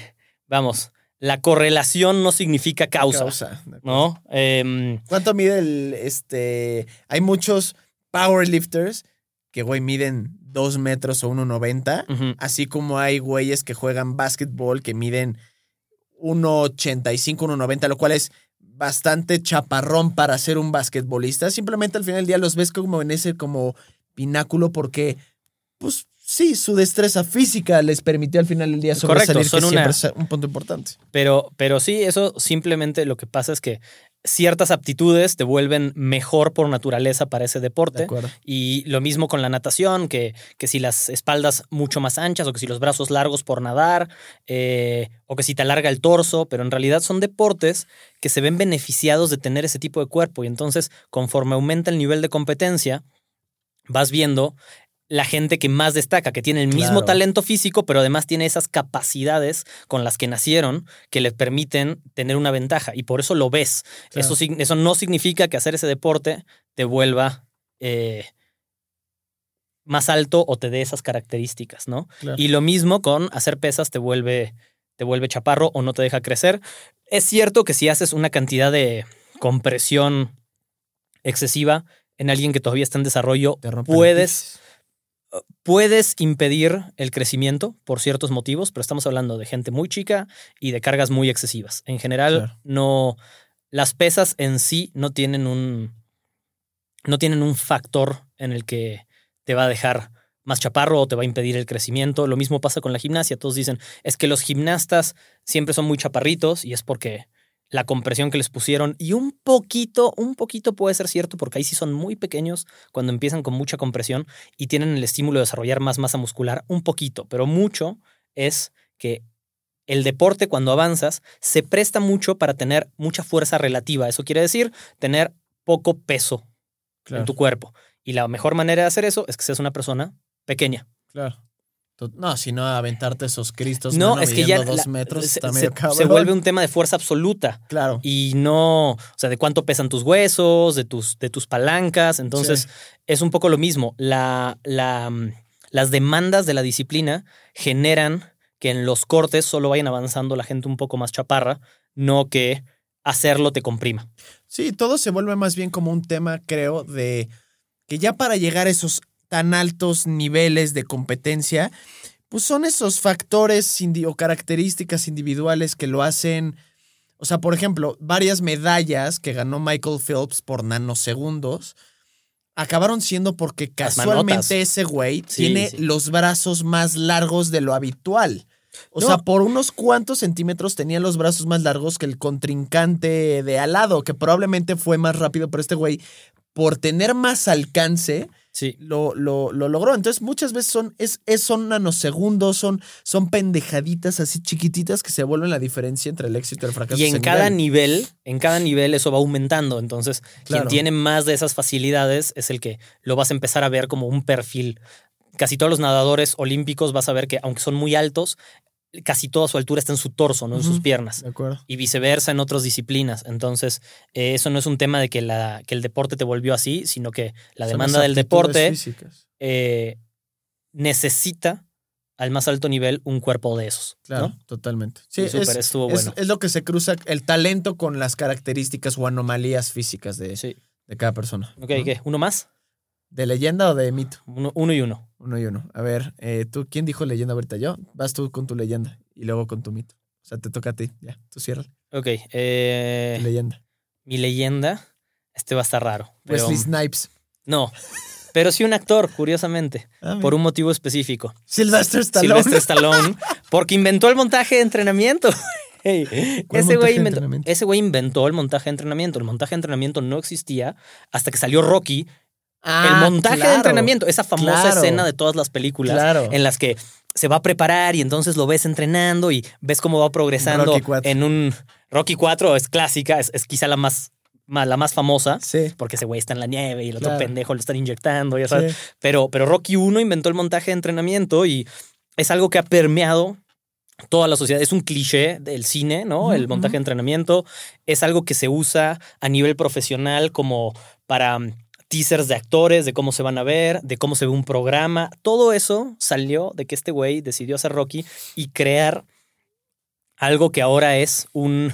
vamos, la correlación no significa causa, Causa. ¿no? Em, ¿Cuánto mide el, este, hay muchos powerlifters que, güey, miden 2 metros o 1,90, ujú. así como hay güeyes que juegan básquetbol que miden 1,85, 1,90, lo cual es bastante chaparrón para ser un basquetbolista. Simplemente al final del día los ves como en ese como pináculo porque, pues sí, su destreza física les permitió al final del día Correcto, sobresalir, son que una- siempre es un punto importante. Pero, pero sí, eso simplemente lo que pasa es que ciertas aptitudes te vuelven mejor por naturaleza para ese De deporte. Y lo mismo con la natación, que, que si las espaldas mucho más anchas o que si los brazos largos por nadar eh, o que si te alarga el torso, pero en realidad son deportes que se ven beneficiados de tener ese tipo de cuerpo y entonces conforme aumenta el nivel de competencia, vas viendo la gente que más destaca, que tiene el mismo Claro. talento físico, pero además tiene esas capacidades con las que nacieron que le permiten tener una ventaja. Y por eso lo ves. Claro. Eso, eso no significa que hacer ese deporte te vuelva eh, más alto o te dé esas características, ¿no? Claro. Y lo mismo con hacer pesas te vuelve, te vuelve chaparro o no te deja crecer. Es cierto que si haces una cantidad de compresión excesiva en alguien que todavía está en desarrollo, puedes. Puedes impedir el crecimiento por ciertos motivos, pero estamos hablando de gente muy chica y de cargas muy excesivas. En general, Claro. no. Las pesas en sí no tienen un. No tienen un factor en el que te va a dejar más chaparro o te va a impedir el crecimiento. Lo mismo pasa con la gimnasia. Todos dicen, es que los gimnastas siempre son muy chaparritos y es porque la compresión que les pusieron y un poquito, un poquito puede ser cierto porque ahí sí son muy pequeños cuando empiezan con mucha compresión y tienen el estímulo de desarrollar más masa muscular, un poquito, pero mucho es que el deporte cuando avanzas se presta mucho para tener mucha fuerza relativa. Eso quiere decir tener poco peso Claro, en tu cuerpo. Y la mejor manera de hacer eso es que seas una persona pequeña. claro. No, si no, aventarte esos cristos. no, es que ya dos la- metros se, está se- medio se cabrón. vuelve un tema de fuerza absoluta. Claro. y no, o sea, de cuánto pesan tus huesos, de tus, de tus palancas. Entonces, Sí. es un poco lo mismo. La, la, mm, las demandas de la disciplina generan que en los cortes solo vayan avanzando la gente un poco más chaparra, no que hacerlo te comprima. Sí, todo se vuelve más bien como un tema, creo, de que ya para llegar a esos tan altos niveles de competencia, pues son esos factores o características individuales que lo hacen. O sea, por ejemplo, varias medallas que ganó Michael Phelps por nanosegundos acabaron siendo porque casualmente ese güey Sí, tiene sí. los brazos más largos de lo habitual. O No. sea, por unos cuantos centímetros tenía los brazos más largos que el contrincante de al lado, que probablemente fue más rápido, pero este güey, por tener más alcance, Sí. lo, lo, lo logró. Entonces, muchas veces son, es, es- son nanosegundos, son, son pendejaditas así chiquititas que se vuelven la diferencia entre el éxito y el fracaso. Y en cada nivel. nivel, en cada nivel eso va aumentando. Entonces, Claro. quien tiene más de esas facilidades es el que lo vas a empezar a ver como un perfil. Casi todos los nadadores olímpicos vas a ver que, aunque son muy altos, casi toda su altura está en su torso, no en sus piernas. De acuerdo. Y viceversa en otras disciplinas. Entonces, eh, eso no es un tema de que, la, que el deporte te volvió así, sino que la Son demanda del deporte eh, necesita al más alto nivel un cuerpo de esos. Claro, ¿no? totalmente. Sí, es, estuvo es- bueno. es lo que se cruza el talento con las características o anomalías físicas de, Sí. de cada persona. Ok, ¿no? ¿qué? ¿Uno más? ¿De leyenda o de mito? Uno, uno y uno. Uno y uno. A ver, eh, ¿tú quién dijo leyenda ahorita? Yo. Vas tú con tu leyenda y luego con tu mito. O sea, te toca a ti. Ya, tú cierra. Ok. eh, leyenda. mi leyenda. Este va a estar raro. Pero, Wesley Snipes. no. Pero sí un actor, curiosamente. Ah, Por un motivo específico. Sylvester Stallone. Sylvester Stallone. Porque inventó el montaje de entrenamiento. Ey, ¿Cuál ese, güey inventó, ese güey inventó el montaje de entrenamiento. El montaje de entrenamiento no existía hasta que salió Rocky. Ah, el montaje de entrenamiento, esa famosa claro. escena de todas las películas Claro. en las que se va a preparar y entonces lo ves entrenando y ves cómo va progresando en un Rocky 4 es clásica, es, es quizá la más, la más famosa. Sí. Porque ese güey está en la nieve y el otro pendejo lo están inyectando, ya sabes. sí. Pero, pero Rocky 1 inventó el montaje de entrenamiento y es algo que ha permeado toda la sociedad. Es un cliché del cine, ¿no? El montaje de entrenamiento es algo que se usa a nivel profesional como para teasers de actores, de cómo se van a ver, de cómo se ve un programa. Todo eso salió de que este güey decidió hacer Rocky y crear algo que ahora es un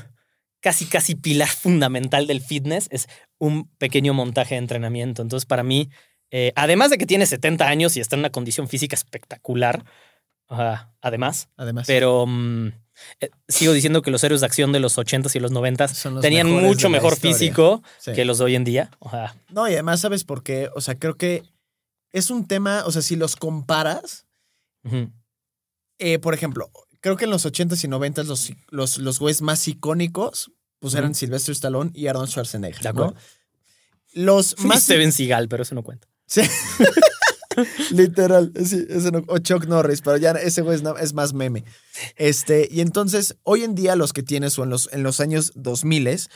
casi, casi pilar fundamental del fitness. Es un pequeño montaje de entrenamiento. Entonces, para mí, eh, además de que tiene 70 años y está en una condición física espectacular, ah, además, Además. pero mm, eh, sigo diciendo que los héroes de acción de los 80s y los 90s Son los tenían mejores mucho mejor historia. físico Sí. que los de hoy en día. O sea, No, y además, ¿sabes por qué? O sea, creo que es un tema, o sea, si los comparas, eh, por ejemplo, creo que en los 80s y 90s los, los, los güeyes más icónicos pues eran Ujú. Sylvester Stallone y Arnold Schwarzenegger, De ¿no? acuerdo. Los Más más... Steven Seagal, pero eso no cuenta. Sí. Literal, sí, ese no- o Chuck Norris, pero ya ese güey es, es más meme. Este, y entonces, hoy en día los que tienes o en los, en los años 2000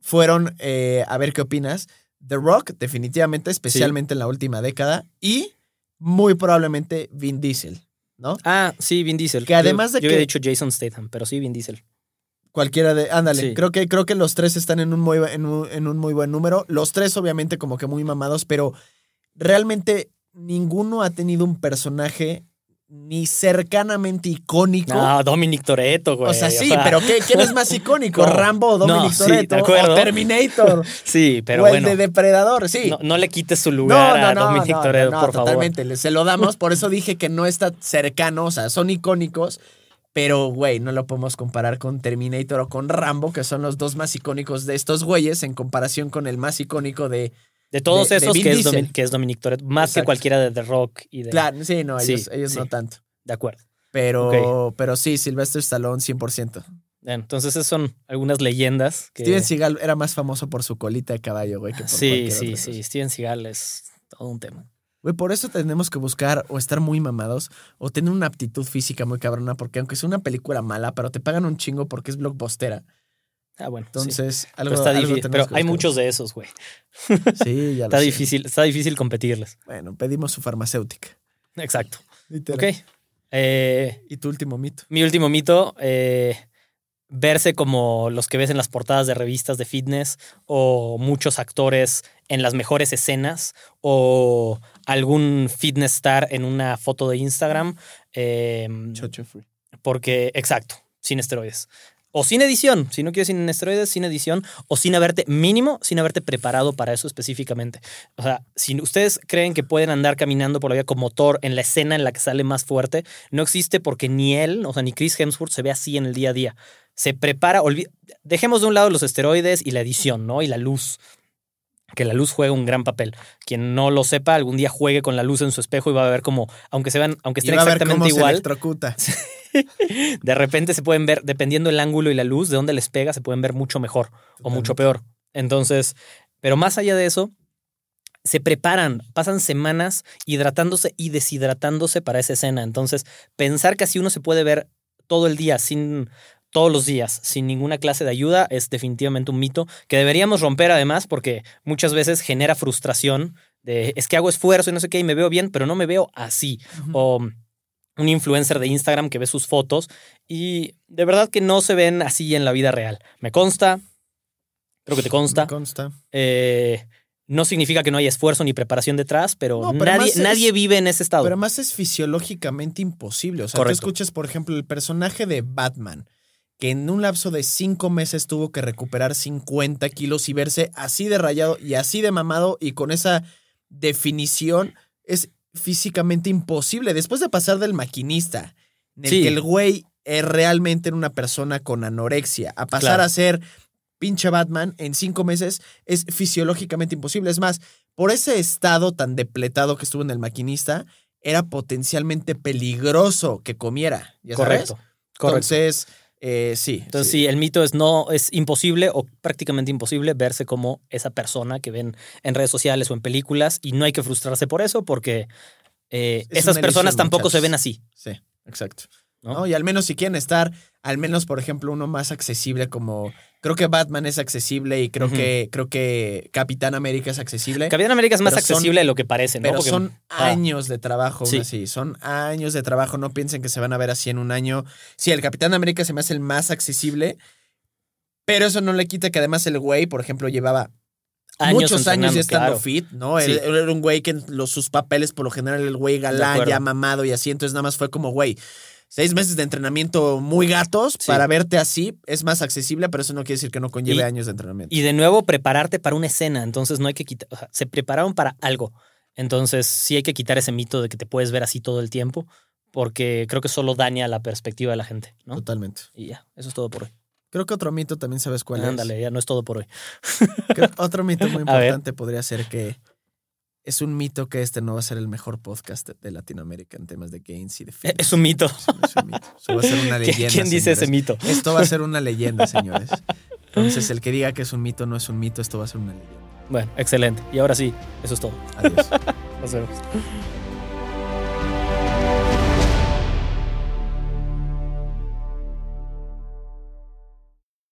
fueron, eh, a ver qué opinas, The Rock, definitivamente, especialmente en la última década, y muy probablemente Vin Diesel, ¿no? Ah, sí, Vin Diesel. Que además yo, de yo había que- dicho Jason Statham, pero sí, Vin Diesel. Cualquiera de. Ándale. Sí. Creo, que, creo que los tres están en un, muy, en, un, en un muy buen número. Los tres, obviamente, como que muy mamados, pero realmente ninguno ha tenido un personaje ni cercanamente icónico. No, Dominic Toretto, güey. o sea, sí, pero ¿qué- ¿quién es más icónico? No. ¿Rambo o Dominic No, Toretto? ¿O Terminator? Sí, pero o el bueno. de Depredador, sí. No, no le quites su lugar a Dominic no, Toretto, no, por favor. totalmente. Se lo damos, por eso dije que no está cercano, o sea, son icónicos, pero, güey, no lo podemos comparar con Terminator o con Rambo, que son los dos más icónicos de estos güeyes, en comparación con el más icónico de... De todos de- esos, que, es. Domin- que es Dominic Toretto, más que cualquiera de The Rock y de... Claro, sí, no, Sí, ellos, sí. no tanto. De acuerdo. Pero, pero sí, Sylvester Stallone, 100%. Bien, entonces esas son algunas leyendas que... Steven Seagal era más famoso por su colita de caballo, güey, que por Sí, sí, sí. Steven Seagal es todo un tema. Güey, por eso tenemos que buscar o estar muy mamados o tener una aptitud física muy cabrona, porque aunque sea una película mala, pero te pagan un chingo porque es blockbustera. Ah, bueno. sí. Entonces, algo, Pero, está algo difícil, tenemos pero hay muchos de esos, güey. Sí, ya lo Está sé. difícil, está difícil competirles. Bueno, pedimos su farmacéutica. Exacto. Literal. Ok. Eh, ¿Y tu último mito? mi último mito, eh, verse como los que ves en las portadas de revistas de fitness o muchos actores en las mejores escenas o algún fitness star en una foto de Instagram. eh, Chocho free. porque, exacto, sin esteroides. O sin edición, si no quieres sin esteroides, sin edición, o sin haberte, mínimo, sin haberte preparado para eso específicamente. O sea, si ustedes creen que pueden andar caminando por la vida con motor en la escena en la que sale más fuerte, no existe porque ni él, o sea, ni Chris Hemsworth se ve así en el día a día. Se prepara, dejemos de un lado los esteroides y la edición, ¿no? Y la luz. Que la luz juega un gran papel. Quien no lo sepa, algún día juegue con la luz en su espejo y va a ver como, aunque se vean, aunque Y estén va a ver cómo exactamente se igual, electrocuta. de repente se pueden ver, dependiendo el ángulo y la luz, de dónde les pega, se pueden ver mucho mejor o mucho peor. Entonces, pero más allá de eso, se preparan, pasan semanas hidratándose y deshidratándose para esa escena. Entonces, pensar que así uno se puede ver todo el día, sin todos los días, sin ninguna clase de ayuda, es definitivamente un mito que deberíamos romper además porque muchas veces genera frustración de es que hago esfuerzo y no sé qué y me veo bien, pero no me veo así. O un influencer de Instagram que ve sus fotos y de verdad que no se ven así en la vida real. Me consta, creo que te consta. Me consta. Eh, no significa que no haya esfuerzo ni preparación detrás, pero, No, pero nadie, es- nadie vive en ese estado. Pero además es fisiológicamente imposible. O sea, Correcto. tú escuchas, por ejemplo, el personaje de Batman, que en un lapso de cinco meses tuvo que recuperar 50 kilos y verse así de rayado y así de mamado y con esa definición es físicamente imposible. Después de pasar del maquinista, en el Sí. que el güey es realmente una persona con anorexia, a pasar Claro. a ser pinche Batman en cinco meses es fisiológicamente imposible. Es más, por ese estado tan depletado que estuvo en el maquinista, era potencialmente peligroso que comiera. ¿ya sabes? correcto. Correcto. Entonces, eh, sí. Entonces, sí. sí, el mito es no, es imposible o prácticamente imposible verse como esa persona que ven en redes sociales o en películas y no hay que frustrarse por eso porque eh, Es esas personas tampoco se ven así. Sí, exacto. ¿No? ¿no? Y al menos si quieren estar, al menos, por ejemplo, uno más accesible como. Creo que Batman es accesible y creo que creo que Capitán América es accesible. Capitán América es más son- accesible de lo que parece, ¿no? Pero Porque- son ah, años de trabajo, aún Sí. así. Son años de trabajo. No piensen que se van a ver así en un año. Sí, el Capitán América se me hace el más accesible. Pero eso no le quita que además el güey, por ejemplo, llevaba muchos años ya estando claro. fit, ¿no? Sí. Él, él era un güey que en los, sus papeles, por lo general, el güey galán, ya mamado y así. Entonces nada más fue como, güey, seis meses de entrenamiento muy gatos Sí. para verte así es más accesible, pero eso no quiere decir que no conlleve Y- años de entrenamiento. Y de nuevo, prepararte para una escena. Entonces no hay que quitar. o sea, se prepararon para algo. Entonces sí hay que quitar ese mito de que te puedes ver así todo el tiempo. Porque creo que solo daña la perspectiva de la gente, ¿no? Totalmente. Y ya, eso es todo por hoy. Creo que otro mito también sabes cuál Ándale, ya no es todo por hoy. es. Creo- otro mito muy importante podría ser que Es un mito que este no va a ser el mejor podcast de Latinoamérica en temas de gains y de fees. Es un mito. Es un mito. Eso va a ser una leyenda. ¿Quién dice ese mito? Esto va a ser una leyenda, señores. Entonces, el que diga que es un mito no es un mito, esto va a ser una leyenda. Bueno, excelente. Y ahora sí, eso es todo. Adiós. Nos vemos.